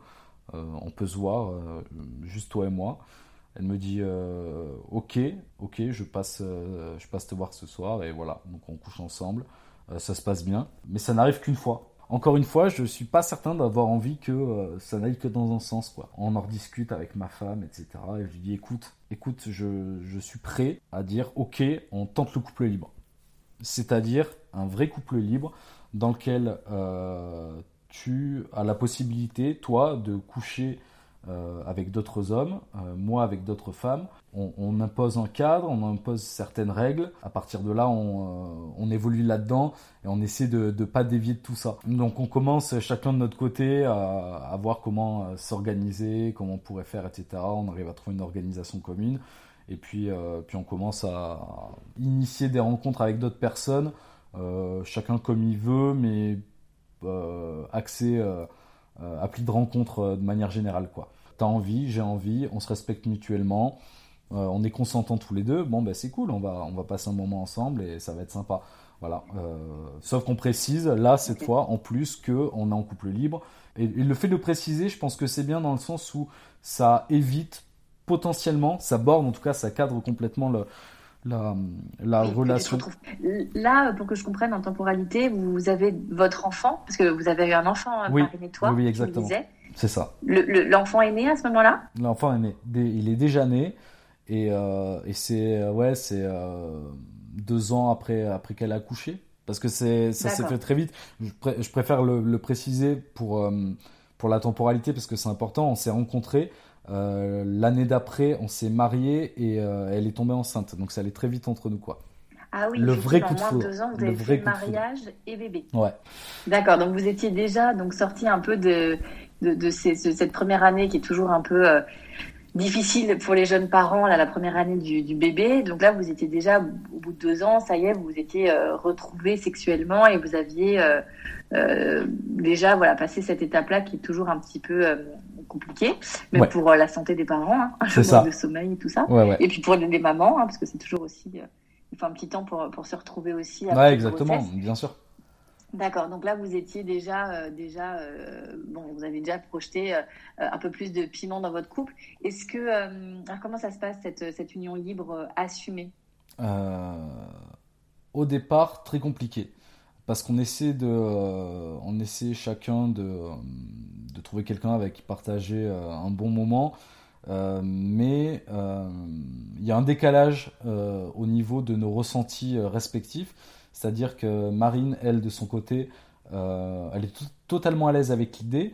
on peut se voir, juste toi et moi. Elle me dit ok, ok, je passe, je passe te voir ce soir et voilà. Donc on couche ensemble. ça se passe bien, mais ça n'arrive qu'une fois encore une fois, je suis pas certain d'avoir envie que euh, ça n'aille que dans un sens. On en rediscute avec ma femme, etc. Et je lui dis, écoute, écoute, je, suis prêt à dire, ok, on tente le couple libre. C'est-à-dire un vrai couple libre dans lequel euh, tu as la possibilité, toi, de coucher euh, avec d'autres hommes, euh, moi avec d'autres femmes. On, impose un cadre, on impose certaines règles. À partir de là, on, euh, évolue là-dedans et on essaie de ne pas dévier de tout ça. Donc on commence chacun de notre côté à, voir comment s'organiser, comment on pourrait faire, etc. On arrive à trouver une organisation commune. Et puis, puis on commence à initier des rencontres avec d'autres personnes, chacun comme il veut, mais accès euh, appli de rencontre euh, de manière générale. quoi. T'as envie, j'ai envie, on se respecte mutuellement, euh, on est consentants tous les deux, bon ben c'est cool, on va, on va passer un moment ensemble et ça va être sympa. Voilà. sauf qu'on précise, là, cette fois, en plus, qu'on est en couple libre. Et, le fait de préciser, je pense que c'est bien dans le sens où ça évite potentiellement, ça borde, en tout cas, ça cadre complètement le, la, la relation. Là, pour que je comprenne en temporalité, vous avez votre enfant, parce que vous avez eu un enfant, oui, et toi, oui, exactement. C'est ça. L'enfant est né à ce moment-là? L'enfant est né. Il est déjà né. Et, euh, et c'est euh, ouais, c'est euh, deux ans après, après qu'elle a accouché. Parce que ça s'est fait très vite. Je, préfère le, le, préciser pour, pour la temporalité parce que c'est important. On s'est rencontrés euh, l'année d'après, on s'est marié et euh, elle est tombée enceinte. Donc ça allait très vite entre nous, quoi. Ah oui, le vrai coup de foudre. Deux ans, vous avez fait mariage et bébé. Ouais. D'accord. Donc vous étiez déjà donc sorti un peu de de, cette première année qui est toujours un peu euh, difficile pour les jeunes parents, là, la première année du, bébé. Donc là, vous étiez déjà, au bout de deux ans, ça y est, vous vous étiez retrouvés sexuellement et vous aviez déjà voilà, passé cette étape-là qui est toujours un petit peu compliqué, même pour euh, la santé des parents, hein, *laughs* ça. de sommeil et tout ça. et puis pour les, mamans, hein, parce que c'est toujours aussi, euh, il faut un petit temps pour, pour se retrouver aussi. Ouais, exactement, bien sûr. D'accord, donc là vous étiez déjà, euh, déjà bon, vous avez déjà projeté un peu plus de piment dans votre couple. Est-ce que, alors comment ça se passe cette, cette union libre assumée? Au départ, très compliqué parce qu'on essaie de, euh, on essaie chacun de, euh, de trouver quelqu'un avec qui partager euh, un bon moment, mais il y a un décalage au niveau de nos ressentis respectifs, c'est-à-dire que Marine, elle, de son côté, elle est totalement à l'aise avec l'idée.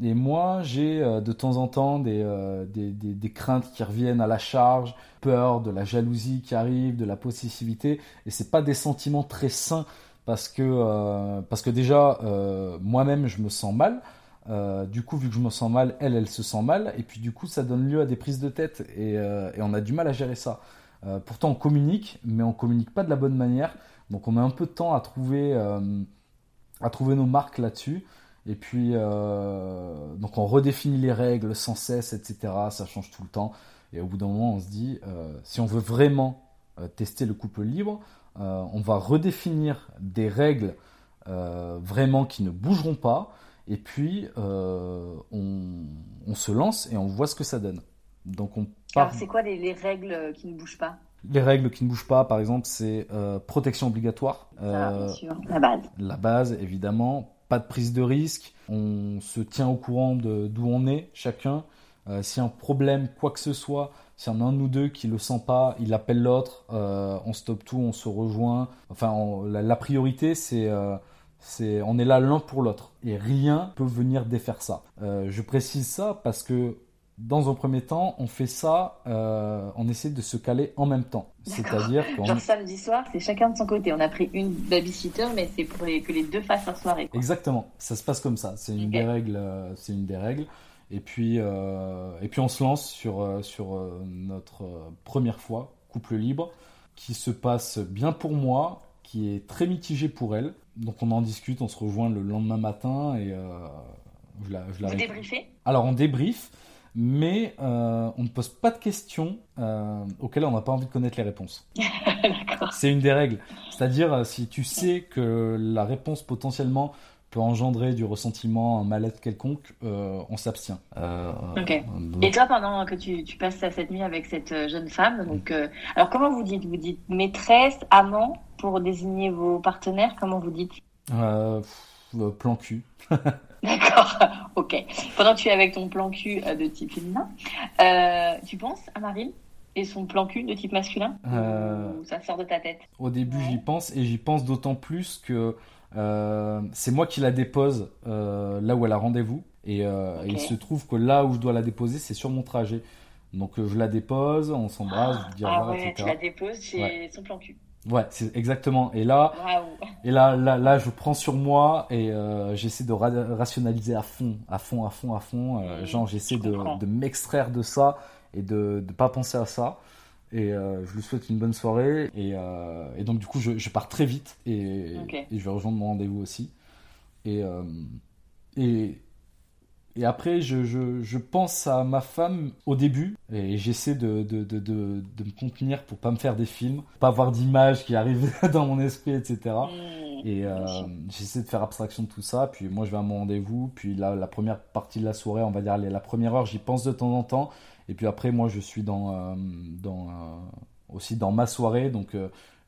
Et moi, j'ai de temps en temps des, des, des, craintes qui reviennent à la charge, peur de la jalousie qui arrive, de la possessivité, et c'est pas des sentiments très sains parce que, euh, parce que déjà, euh, moi-même, je me sens mal. Euh, du coup, vu que je me sens mal, elle, elle se sent mal. Et puis, du coup, ça donne lieu à des prises de tête. Et, on a du mal à gérer ça. pourtant, on communique, mais on communique pas de la bonne manière. Donc, on met un peu de temps à trouver, à trouver nos marques là-dessus. Et puis, donc, on redéfinit les règles sans cesse, etc. Ça change tout le temps. Et au bout d'un moment, on se dit, si on veut vraiment tester le couple libre, on va redéfinir des règles euh, vraiment qui ne bougeront pas, et puis euh, on, se lance et on voit ce que ça donne. Donc on Alors c'est quoi les, règles qui ne bougent pas? Les règles qui ne bougent pas, par exemple, c'est protection obligatoire. bien sûr. La base. La base, évidemment. Pas de prise de risque. On se tient au courant de d'où on est, chacun. si un problème, quoi que ce soit, si on a un ou deux qui le sent pas, il appelle l'autre, euh, on stoppe tout, on se rejoint. Enfin, la, priorité, c'est euh, c'est on est là l'un pour l'autre et rien peut venir défaire ça. Euh, je précise ça parce que dans un premier temps, on fait ça, euh, on essaie de se caler en même temps. C'est-à-dire qu'on... Genre samedi soir, c'est chacun de son côté. On a pris une babysitter, mais c'est pour que les deux fassent leur soirée. Exactement, ça se passe comme ça. C'est une des règles. C'est une des règles. Et puis, euh, et puis on se lance sur, sur notre première fois, couple libre, qui se passe bien pour moi, qui est très mitigé pour elle. Donc on en discute, on se rejoint le lendemain matin et je la, je la Vous débriefez? Alors on débriefe mais euh, on ne pose pas de questions euh, auxquelles on n'a pas envie de connaître les réponses. *laughs* c'est une des règles. C'est-à-dire, euh, si tu sais que la réponse potentiellement peut engendrer du ressentiment, un mal-être quelconque, on s'abstient. ok. Et toi, pendant que tu, passes cette nuit avec cette jeune femme, donc, alors comment vous dites? Vous dites maîtresse, amant pour désigner vos partenaires? Comment vous dites? Plan cul. *laughs* D'accord, *laughs* ok. Pendant que tu es avec ton plan cul euh, de type féminin, euh, tu penses à Marine et son plan cul de type masculin? Euh, Ou ça sort de ta tête? Au début, j'y pense et j'y pense d'autant plus que c'est moi qui la dépose là où elle a rendez-vous. Et, il se trouve que là où je dois la déposer, c'est sur mon trajet. Donc je la dépose, on s'embrasse, je dis ah, ouais, Tu la déposes chez son plan cul. Ouais, c'est exactement. Et là, et là, là, là, je prends sur moi et euh, j'essaie de rationaliser à fond, à fond, à fond, à fond. Euh, mmh, genre, j'essaie de, de m'extraire de ça et de ne pas penser à ça. Et euh, je lui souhaite une bonne soirée. Et, et donc, du coup, je, je, pars très vite et, et, je vais rejoindre mon rendez-vous aussi. Et, et, et après, je, je, je, pense à ma femme au début et j'essaie de, de, de, de, me contenir pour pas me faire des films, pas avoir d'images qui arrivent *laughs* dans mon esprit, etc. et mmh. euh, j'essaie de faire abstraction de tout ça. Puis moi, je vais à mon rendez-vous. Puis la, la première partie de la soirée, on va dire la première heure, j'y pense de temps en temps. Et puis après, moi, je suis dans, euh, euh, aussi dans ma soirée. Donc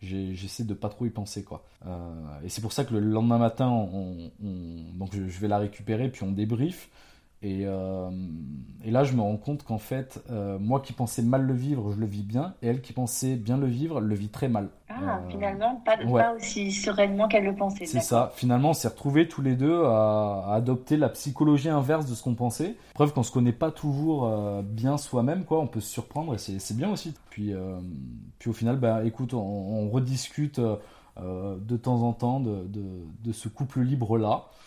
j'essaie de pas trop y penser quoi. et c'est pour ça que le lendemain matin, je, vais la récupérer puis on débrief. Et, euh, et, là, je me rends compte qu'en fait, euh, moi qui pensais mal le vivre, je le vis bien, et elle qui pensait bien le vivre, le vit très mal. Ah, euh, finalement, pas, pas, aussi sereinement qu'elle le pensait. C'est ça. Finalement, on s'est retrouvés tous les deux à, à, adopter la psychologie inverse de ce qu'on pensait. Preuve qu'on se connaît pas toujours bien soi-même, quoi. On peut se surprendre, et c'est bien aussi. Puis, puis au final, bah, écoute, on, on rediscute de temps en temps de, de, de ce couple libre là. Euh,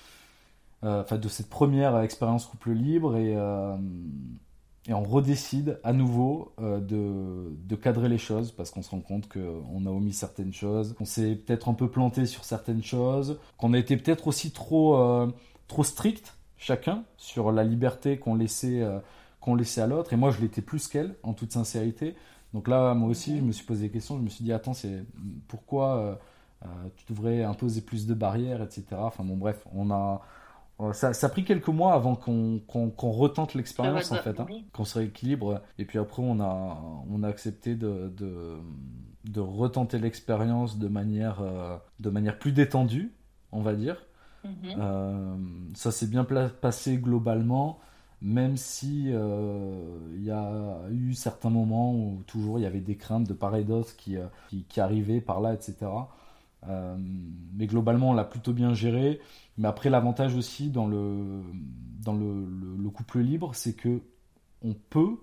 enfin de cette première expérience couple libre et, euh, et on redécide à nouveau euh, de, de, cadrer les choses parce qu'on se rend compte qu'on a omis certaines choses, qu'on s'est peut-être un peu planté sur certaines choses, qu'on a été peut-être aussi trop, trop strict chacun sur la liberté qu'on laissait, qu'on laissait à l'autre et moi je l'étais plus qu'elle en toute sincérité. Donc là moi aussi je me suis posé des questions, je me suis dit attends c'est pourquoi tu devrais imposer plus de barrières etc. Enfin bon bref on a ça, a pris quelques mois avant qu'on retente l'expérience en fait, hein, qu'on se rééquilibre. Et puis après, on a, on a accepté de, de, retenter l'expérience de manière, euh, de manière plus détendue, on va dire. Mhm. Euh, ça s'est bien passé globalement, même si euh, il y a eu certains moments où toujours il y avait des craintes de part et d'autre qui, qui, qui, arrivaient par là, etc. mais globalement, on l'a plutôt bien géré. Mais après, l'avantage aussi dans le, dans le, le, couple libre, c'est que on peut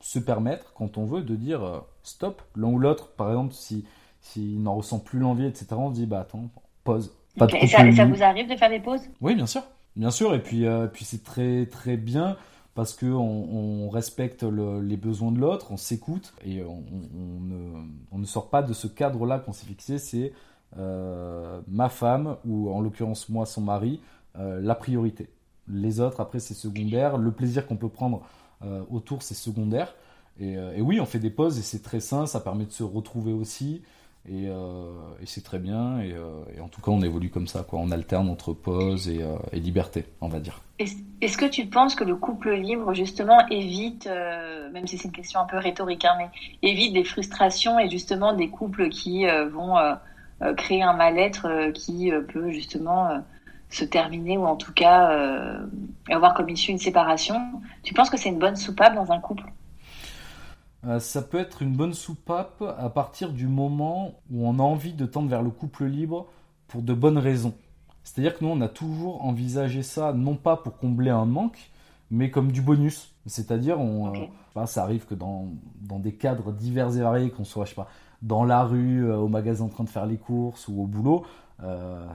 se permettre, quand on veut, de dire euh, stop, l'un ou l'autre. Par exemple, s'il si, n'en ressent plus l'envie, etc., on se dit bah attends, pause. Pas et ça, ça, vous arrive de faire des pauses? Oui, bien sûr. Bien sûr, et puis, euh, puis c'est très très bien parce qu'on on respecte les besoins de l'autre, on s'écoute et on, on, ne, on, ne, sort pas de ce cadre-là qu'on s'est fixé, c'est euh, ma femme, ou en l'occurrence moi, son mari, euh, la priorité. Les autres, après, c'est secondaire. Le plaisir qu'on peut prendre euh, autour, c'est secondaire. Et, oui, on fait des pauses et c'est très sain, ça permet de se retrouver aussi. Et, c'est très bien. Et, en tout cas, on évolue comme ça. Quoi. On alterne entre pause et, liberté, on va dire. Est-ce que tu penses que le couple libre, justement, évite, même si c'est une question un peu rhétorique, hein, mais évite des frustrations et justement des couples qui vont euh, créer un mal-être euh, qui euh, peut justement se terminer ou en tout cas avoir comme issue une séparation. Tu penses que c'est une bonne soupape dans un couple? Ça peut être une bonne soupape à partir du moment où on a envie de tendre vers le couple libre pour de bonnes raisons. C'est-à-dire que nous, on a toujours envisagé ça, non pas pour combler un manque, mais comme du bonus. C'est-à-dire, on, ça arrive que dans, dans des cadres divers et variés, qu'on soit, je sais pas, dans la rue, au magasin en train de faire les courses ou au boulot,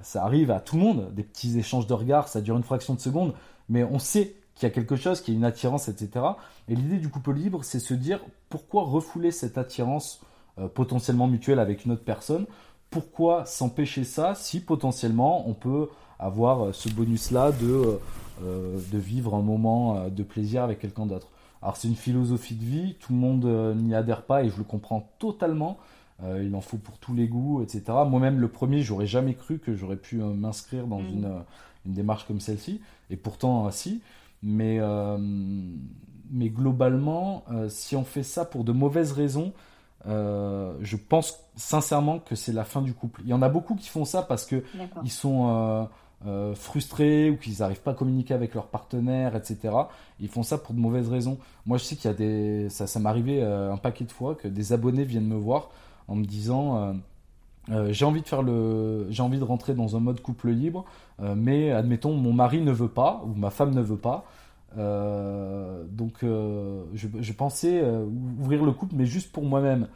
ça arrive à tout le monde, des petits échanges de regards, ça dure une fraction de seconde, mais on sait qu'il y a quelque chose, qu'il y a une attirance, etc. Et l'idée du couple libre, c'est se dire pourquoi refouler cette attirance euh, potentiellement mutuelle avec une autre personne? Pourquoi s'empêcher ça si potentiellement on peut avoir euh, ce bonus-là de, euh, de vivre un moment de plaisir avec quelqu'un d'autre? Alors c'est une philosophie de vie, tout le monde n'y adhère pas et je le comprends totalement. Il en faut pour tous les goûts, etc. Moi-même, le premier, j'aurais jamais cru que j'aurais pu m'inscrire dans mm. une, une, démarche comme celle-ci. Et pourtant, si. Mais, euh, mais globalement, euh, si on fait ça pour de mauvaises raisons, euh, je pense sincèrement que c'est la fin du couple. Il y en a beaucoup qui font ça parce que ils sont frustrés ou qu'ils n'arrivent pas à communiquer avec leur partenaire, etc. Ils font ça pour de mauvaises raisons. Moi, je sais qu'il y a des, ça, ça m'est arrivé un paquet de fois que des abonnés viennent me voir en me disant euh, j'ai envie de faire le, j'ai envie de rentrer dans un mode couple libre, euh, mais admettons mon mari ne veut pas ou ma femme ne veut pas. Euh, donc je, pensais ouvrir le couple, mais juste pour moi-même.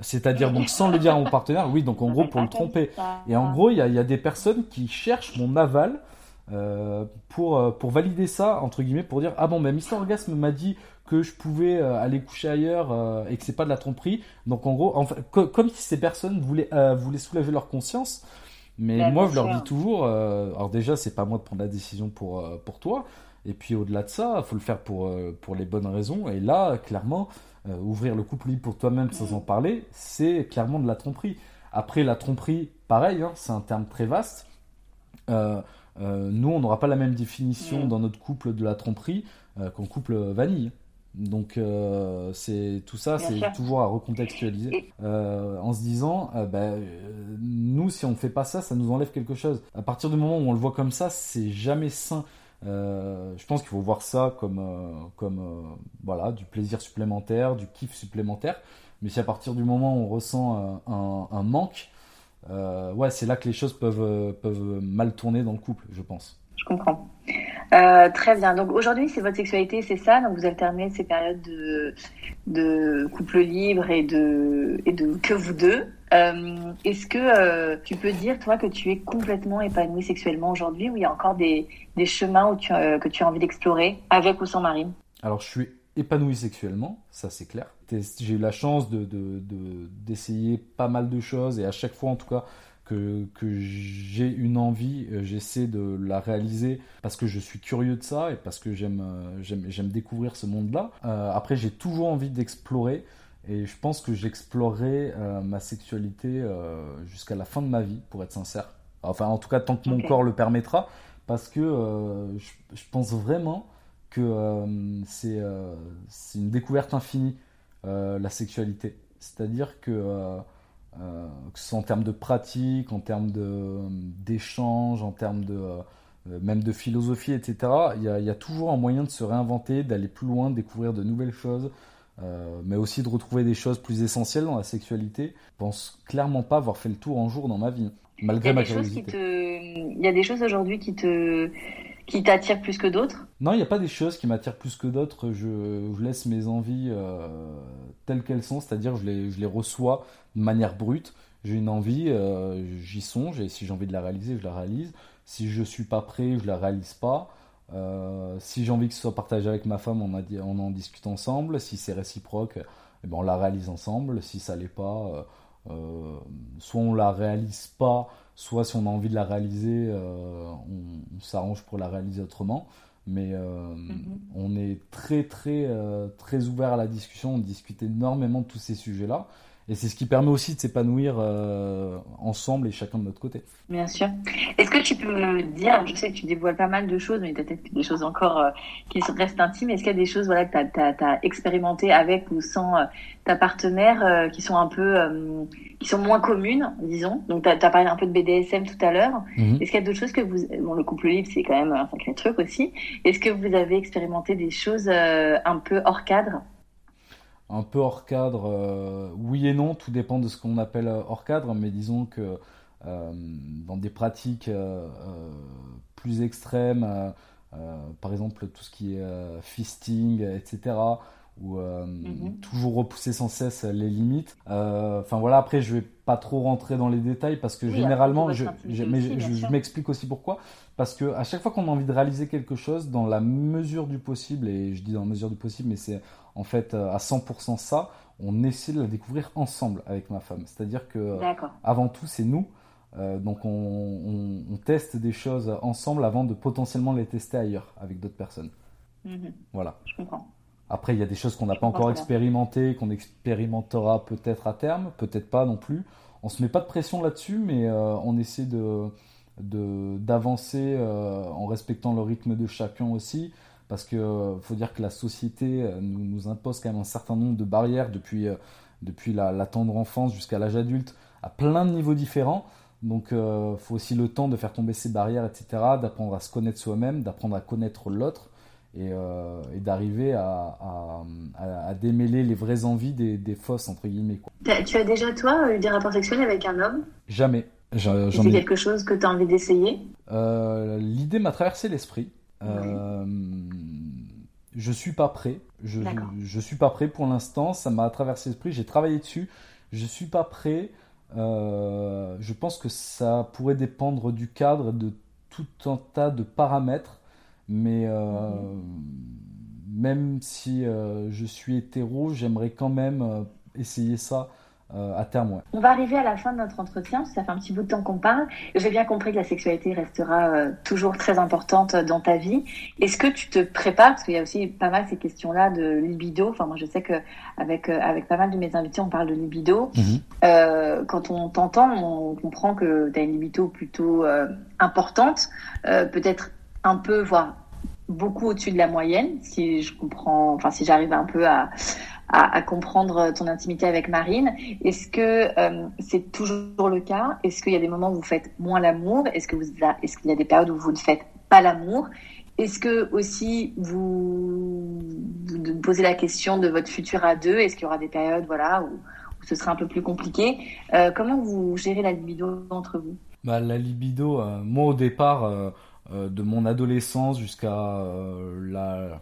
C'est-à-dire donc sans le dire à mon partenaire, oui, donc en gros pour le tromper. Et en gros, il y a, des personnes qui cherchent mon aval pour, pour valider ça, entre guillemets, pour dire Ah bon, mais Mister Orgasme m'a dit que je pouvais euh, aller coucher ailleurs euh, et que c'est pas de la tromperie. Donc en gros, comme si ces personnes voulaient, euh, voulaient soulager leur conscience. Mais ben, moi, je leur dis toujours, alors déjà, c'est pas moi de prendre la décision pour, pour toi. Et puis au-delà de ça, il faut le faire pour, pour les bonnes raisons. Et là, clairement, ouvrir le couple libre pour toi-même sans en parler, c'est clairement de la tromperie. Après, la tromperie, pareil, hein, c'est un terme très vaste. nous, on n'aura pas la même définition dans notre couple de la tromperie qu'en couple vanille. Donc euh, c'est tout ça, c'est toujours à recontextualiser euh, en se disant, euh, bah, nous si on ne fait pas ça, ça nous enlève quelque chose. À partir du moment où on le voit comme ça, c'est jamais sain. je pense qu'il faut voir ça comme, comme voilà, du plaisir supplémentaire, du kiff supplémentaire. Mais si à partir du moment où on ressent un, un manque, ouais, c'est là que les choses peuvent, peuvent mal tourner dans le couple, je pense. Je comprends. Euh, très bien. Donc aujourd'hui, c'est votre sexualité, c'est ça? Donc vous alternez ces périodes de, couple libre et de, que vous deux. Euh, est-ce que euh, tu peux dire, toi, que tu es complètement épanoui sexuellement aujourd'hui ou il y a encore des, chemins que tu as envie d'explorer avec ou sans Marine? Alors je suis épanoui sexuellement, ça c'est clair. J'ai eu la chance d'essayer de, de, d'essayer pas mal de choses et à chaque fois, en tout cas, que, que j'ai une envie, euh, j'essaie de la réaliser parce que je suis curieux de ça et parce que j'aime euh, j'aime découvrir ce monde-là. Euh, après, j'ai toujours envie d'explorer et je pense que j'explorerai ma sexualité jusqu'à la fin de ma vie, pour être sincère. Enfin, en tout cas, tant que mon corps le permettra, parce que je, je, pense vraiment que c'est une découverte infinie, la sexualité. C'est-à-dire que euh, que ce soit en termes de pratique, en termes d'échange, en termes de euh, même de philosophie, etc. Il y, a, toujours un moyen de se réinventer, d'aller plus loin, de découvrir de nouvelles choses, euh, mais aussi de retrouver des choses plus essentielles dans la sexualité. Je pense clairement pas avoir fait le tour un jour dans ma vie, malgré ma curiosité. Il y a des choses aujourd'hui qui te qui t'attirent plus que d'autres? Non, il n'y a pas des choses qui m'attirent plus que d'autres. Je, laisse mes envies telles qu'elles sont, c'est-à-dire je les, je les reçois de manière brute. J'ai une envie, euh, j'y songe, et si j'ai envie de la réaliser, je la réalise. Si je suis pas prêt, je la réalise pas. Euh, si j'ai envie que ce soit partagé avec ma femme, on, en discute ensemble. Si c'est réciproque, eh ben on la réalise ensemble. Si ça l'est pas, euh, soit on la réalise pas, soit si on a envie de la réaliser, on, s'arrange pour la réaliser autrement. Mais mm-hmm. on est très très très ouvert à la discussion. On discute énormément de tous ces sujets-là. Et c'est ce qui permet aussi de s'épanouir euh, ensemble et chacun de notre côté. Bien sûr. Est-ce que tu peux me dire, je sais que tu dévoiles pas mal de choses, mais peut-être des choses encore euh, qui restent intimes. Est-ce qu'il y a des choses voilà, que tu as, expérimenté avec ou sans euh, ta partenaire qui sont un peu, qui sont moins communes, disons? Donc tu as, parlé un peu de BDSM tout à l'heure. Mhm. Est-ce qu'il y a d'autres choses que vous... Bon, le couple libre, c'est quand même un sacré truc aussi. Est-ce que vous avez expérimenté des choses un peu hors cadre? Un peu hors cadre, euh, oui et non, tout dépend de ce qu'on appelle euh, hors cadre, mais disons que euh, dans des pratiques plus extrêmes, par exemple tout ce qui est fisting, etc ou mhm. toujours repousser sans cesse les limites. Enfin voilà, après je vais pas trop rentrer dans les détails parce que généralement, je, mais je m'explique aussi pourquoi. Parce que à chaque fois qu'on a envie de réaliser quelque chose, dans la mesure du possible, et je dis dans la mesure du possible, mais c'est en fait à 100% ça, on essaie de la découvrir ensemble avec ma femme. C'est-à-dire que avant tout, c'est nous. Euh, donc on, teste des choses ensemble avant de potentiellement les tester ailleurs avec d'autres personnes. Mhm. Voilà. Je comprends. Après, il y a des choses qu'on n'a pas encore expérimentées, qu'on expérimentera peut-être à terme, peut-être pas non plus. On se met pas de pression là-dessus, mais euh, on essaie de d'avancer euh, en respectant le rythme de chacun aussi parce que euh, faut dire que la société euh, nous, impose quand même un certain nombre de barrières depuis, euh, depuis la, tendre enfance jusqu'à l'âge adulte à plein de niveaux différents. Donc il faut aussi le temps de faire tomber ces barrières, etc., d'apprendre à se connaître soi-même, d'apprendre à connaître l'autre et, d'arriver à, à, démêler les vraies envies des, des fausses, entre guillemets. Tu as déjà, toi, eu des rapports sexuels avec un homme? Jamais. C'est quelque chose que tu as envie d'essayer? L'idée m'a traversé l'esprit. Euh, je suis pas prêt. Je, je, suis pas prêt pour l'instant. Ça m'a traversé l'esprit. J'ai travaillé dessus. Je suis pas prêt. Euh, je pense que ça pourrait dépendre du cadre, de tout un tas de paramètres. Mais euh, même si je suis hétéro, j'aimerais quand même essayer ça euh, à terme. On va arriver à la fin de notre entretien, ça fait un petit bout de temps qu'on parle. J'ai bien compris que la sexualité restera euh, toujours très importante dans ta vie. Est-ce que tu te prépares, parce qu'il y a aussi pas mal ces questions-là de libido. Enfin, moi, je sais que avec euh, avec pas mal de mes invités, on parle de libido. Mhm. quand on t'entend, on comprend que tu as une libido plutôt importante, peut-être un peu, voire beaucoup au-dessus de la moyenne, si je comprends, enfin si j'arrive un peu à, à, comprendre ton intimité avec Marine. Est-ce que euh, c'est toujours le cas? Est-ce qu'il y a des moments où vous faites moins l'amour? Est-ce que vous est-ce qu'il y a des périodes où vous ne faites pas l'amour? Est-ce que aussi vous, vous posez la question de votre futur à deux? Est-ce qu'il y aura des périodes voilà où, ce sera un peu plus compliqué? Euh, Comment vous gérez la libido entre vous? Bah, la libido, euh, moi au départ de mon adolescence jusqu'à la,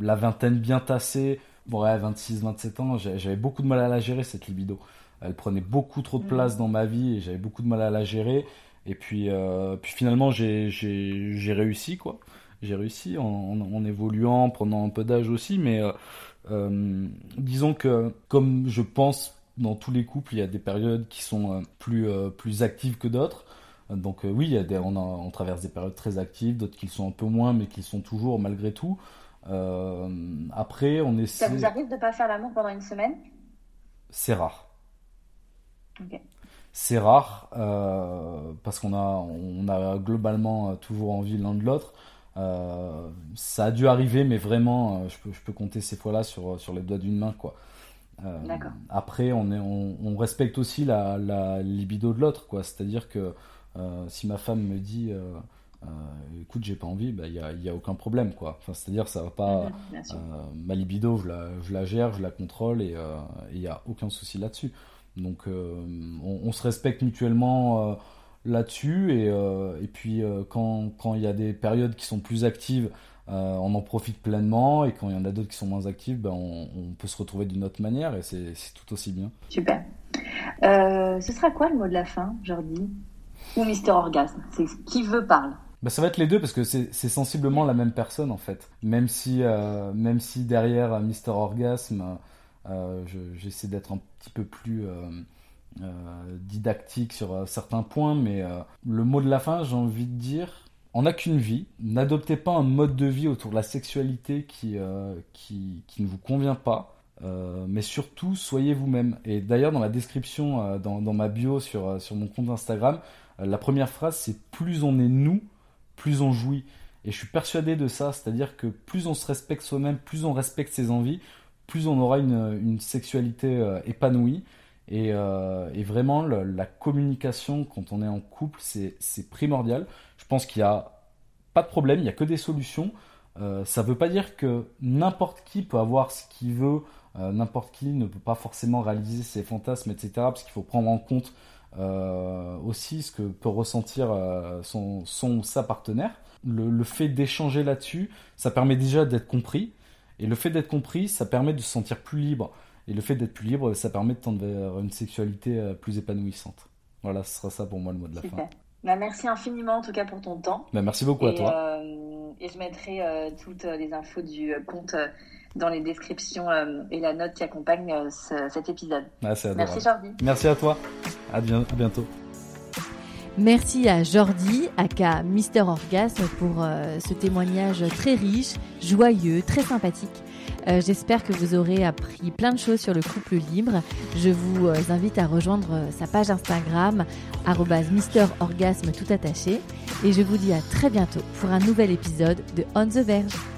la vingtaine bien tassée, ouais, 26, 27 ans, j'avais beaucoup de mal à la gérer cette libido. Elle prenait beaucoup trop de mm. place dans ma vie et j'avais beaucoup de mal à la gérer. Et puis, euh, puis finalement, j'ai réussi, quoi. J'ai réussi en, en, évoluant, en prenant un peu d'âge aussi, mais euh, euh, disons que, comme je pense dans tous les couples, il y a des périodes qui sont plus, plus actives que d'autres. Donc oui, il y a des, on, on, traverse des périodes très actives, d'autres qui le sont un peu moins, mais qui le sont toujours malgré tout. Euh, après, on essaie. Ça vous arrive de pas faire l'amour pendant une semaine? C'est rare. C'est rare euh, parce qu'on a, on a globalement toujours envie l'un de l'autre. Euh, ça a dû arriver, mais vraiment, je peux, je peux compter ces fois-là sur, sur les doigts d'une main, quoi. après, on, est, on, respecte aussi la, la libido de l'autre, quoi. C'est-à-dire que si ma femme me dit euh, écoute, j'ai pas envie, il bah, n'y a, y a, aucun problème, quoi. Enfin, c'est-à-dire, ça va pas. Mhm, euh, ma libido, je la, je la, gère, je la contrôle et il euh, n'y a aucun souci là-dessus. Donc, on, se respecte mutuellement là-dessus et, et puis quand il y a des périodes qui sont plus actives, on en profite pleinement et quand il y en a d'autres qui sont moins actives, ben, on, on, peut se retrouver d'une autre manière et c'est tout aussi bien. Super. ce sera quoi le mot de la fin, Jordi? Ou Mister Orgasme C'est qui veut parle bah, ça va être les deux parce que c'est sensiblement la même personne en fait. Même si, euh, même si derrière euh, Mister Orgasme, euh, j'essaie d'être un petit peu plus didactique sur certains points, mais le mot de la fin, j'ai envie de dire, on n'a qu'une vie. N'adoptez pas un mode de vie autour de la sexualité qui, qui, qui, ne vous convient pas. mais surtout, soyez vous-même. Et d'ailleurs, dans la description, dans, dans, ma bio sur, sur mon compte Instagram, la première phrase, c'est plus on est nous, plus on jouit. Et je suis persuadé de ça, c'est-à-dire que plus on se respecte soi-même, plus on respecte ses envies, plus on aura une, sexualité euh, épanouie. Et, euh, vraiment, la communication quand on est en couple, c'est primordial. Je pense qu'il n'y a pas de problème, il n'y a que des solutions. Euh, ça ne veut pas dire que n'importe qui peut avoir ce qu'il veut, n'importe qui ne peut pas forcément réaliser ses fantasmes, etc. Parce qu'il faut prendre en compte aussi ce que peut ressentir euh, son, son, sa partenaire. Le, fait d'échanger là-dessus, ça permet déjà d'être compris. Et le fait d'être compris, ça permet de se sentir plus libre. Et le fait d'être plus libre, ça permet de tendre vers une sexualité euh, plus épanouissante. Voilà, ce sera ça pour moi le mot de la fin. Bah, merci infiniment en tout cas pour ton temps. Bah, merci beaucoup à toi. Euh, et je mettrai euh, toutes les infos du compte dans les descriptions et la note qui accompagne cet épisode. Ah, merci Jordi. Merci à toi. À, bientôt. Merci à Jordi, aka Mister Orgasme, pour ce témoignage très riche, joyeux, très sympathique. Euh, j'espère que vous aurez appris plein de choses sur le couple libre. Je vous euh, invite à rejoindre euh, sa page Instagram, MrOrgasme tout attaché. Et je vous dis à très bientôt pour un nouvel épisode de On the Verge.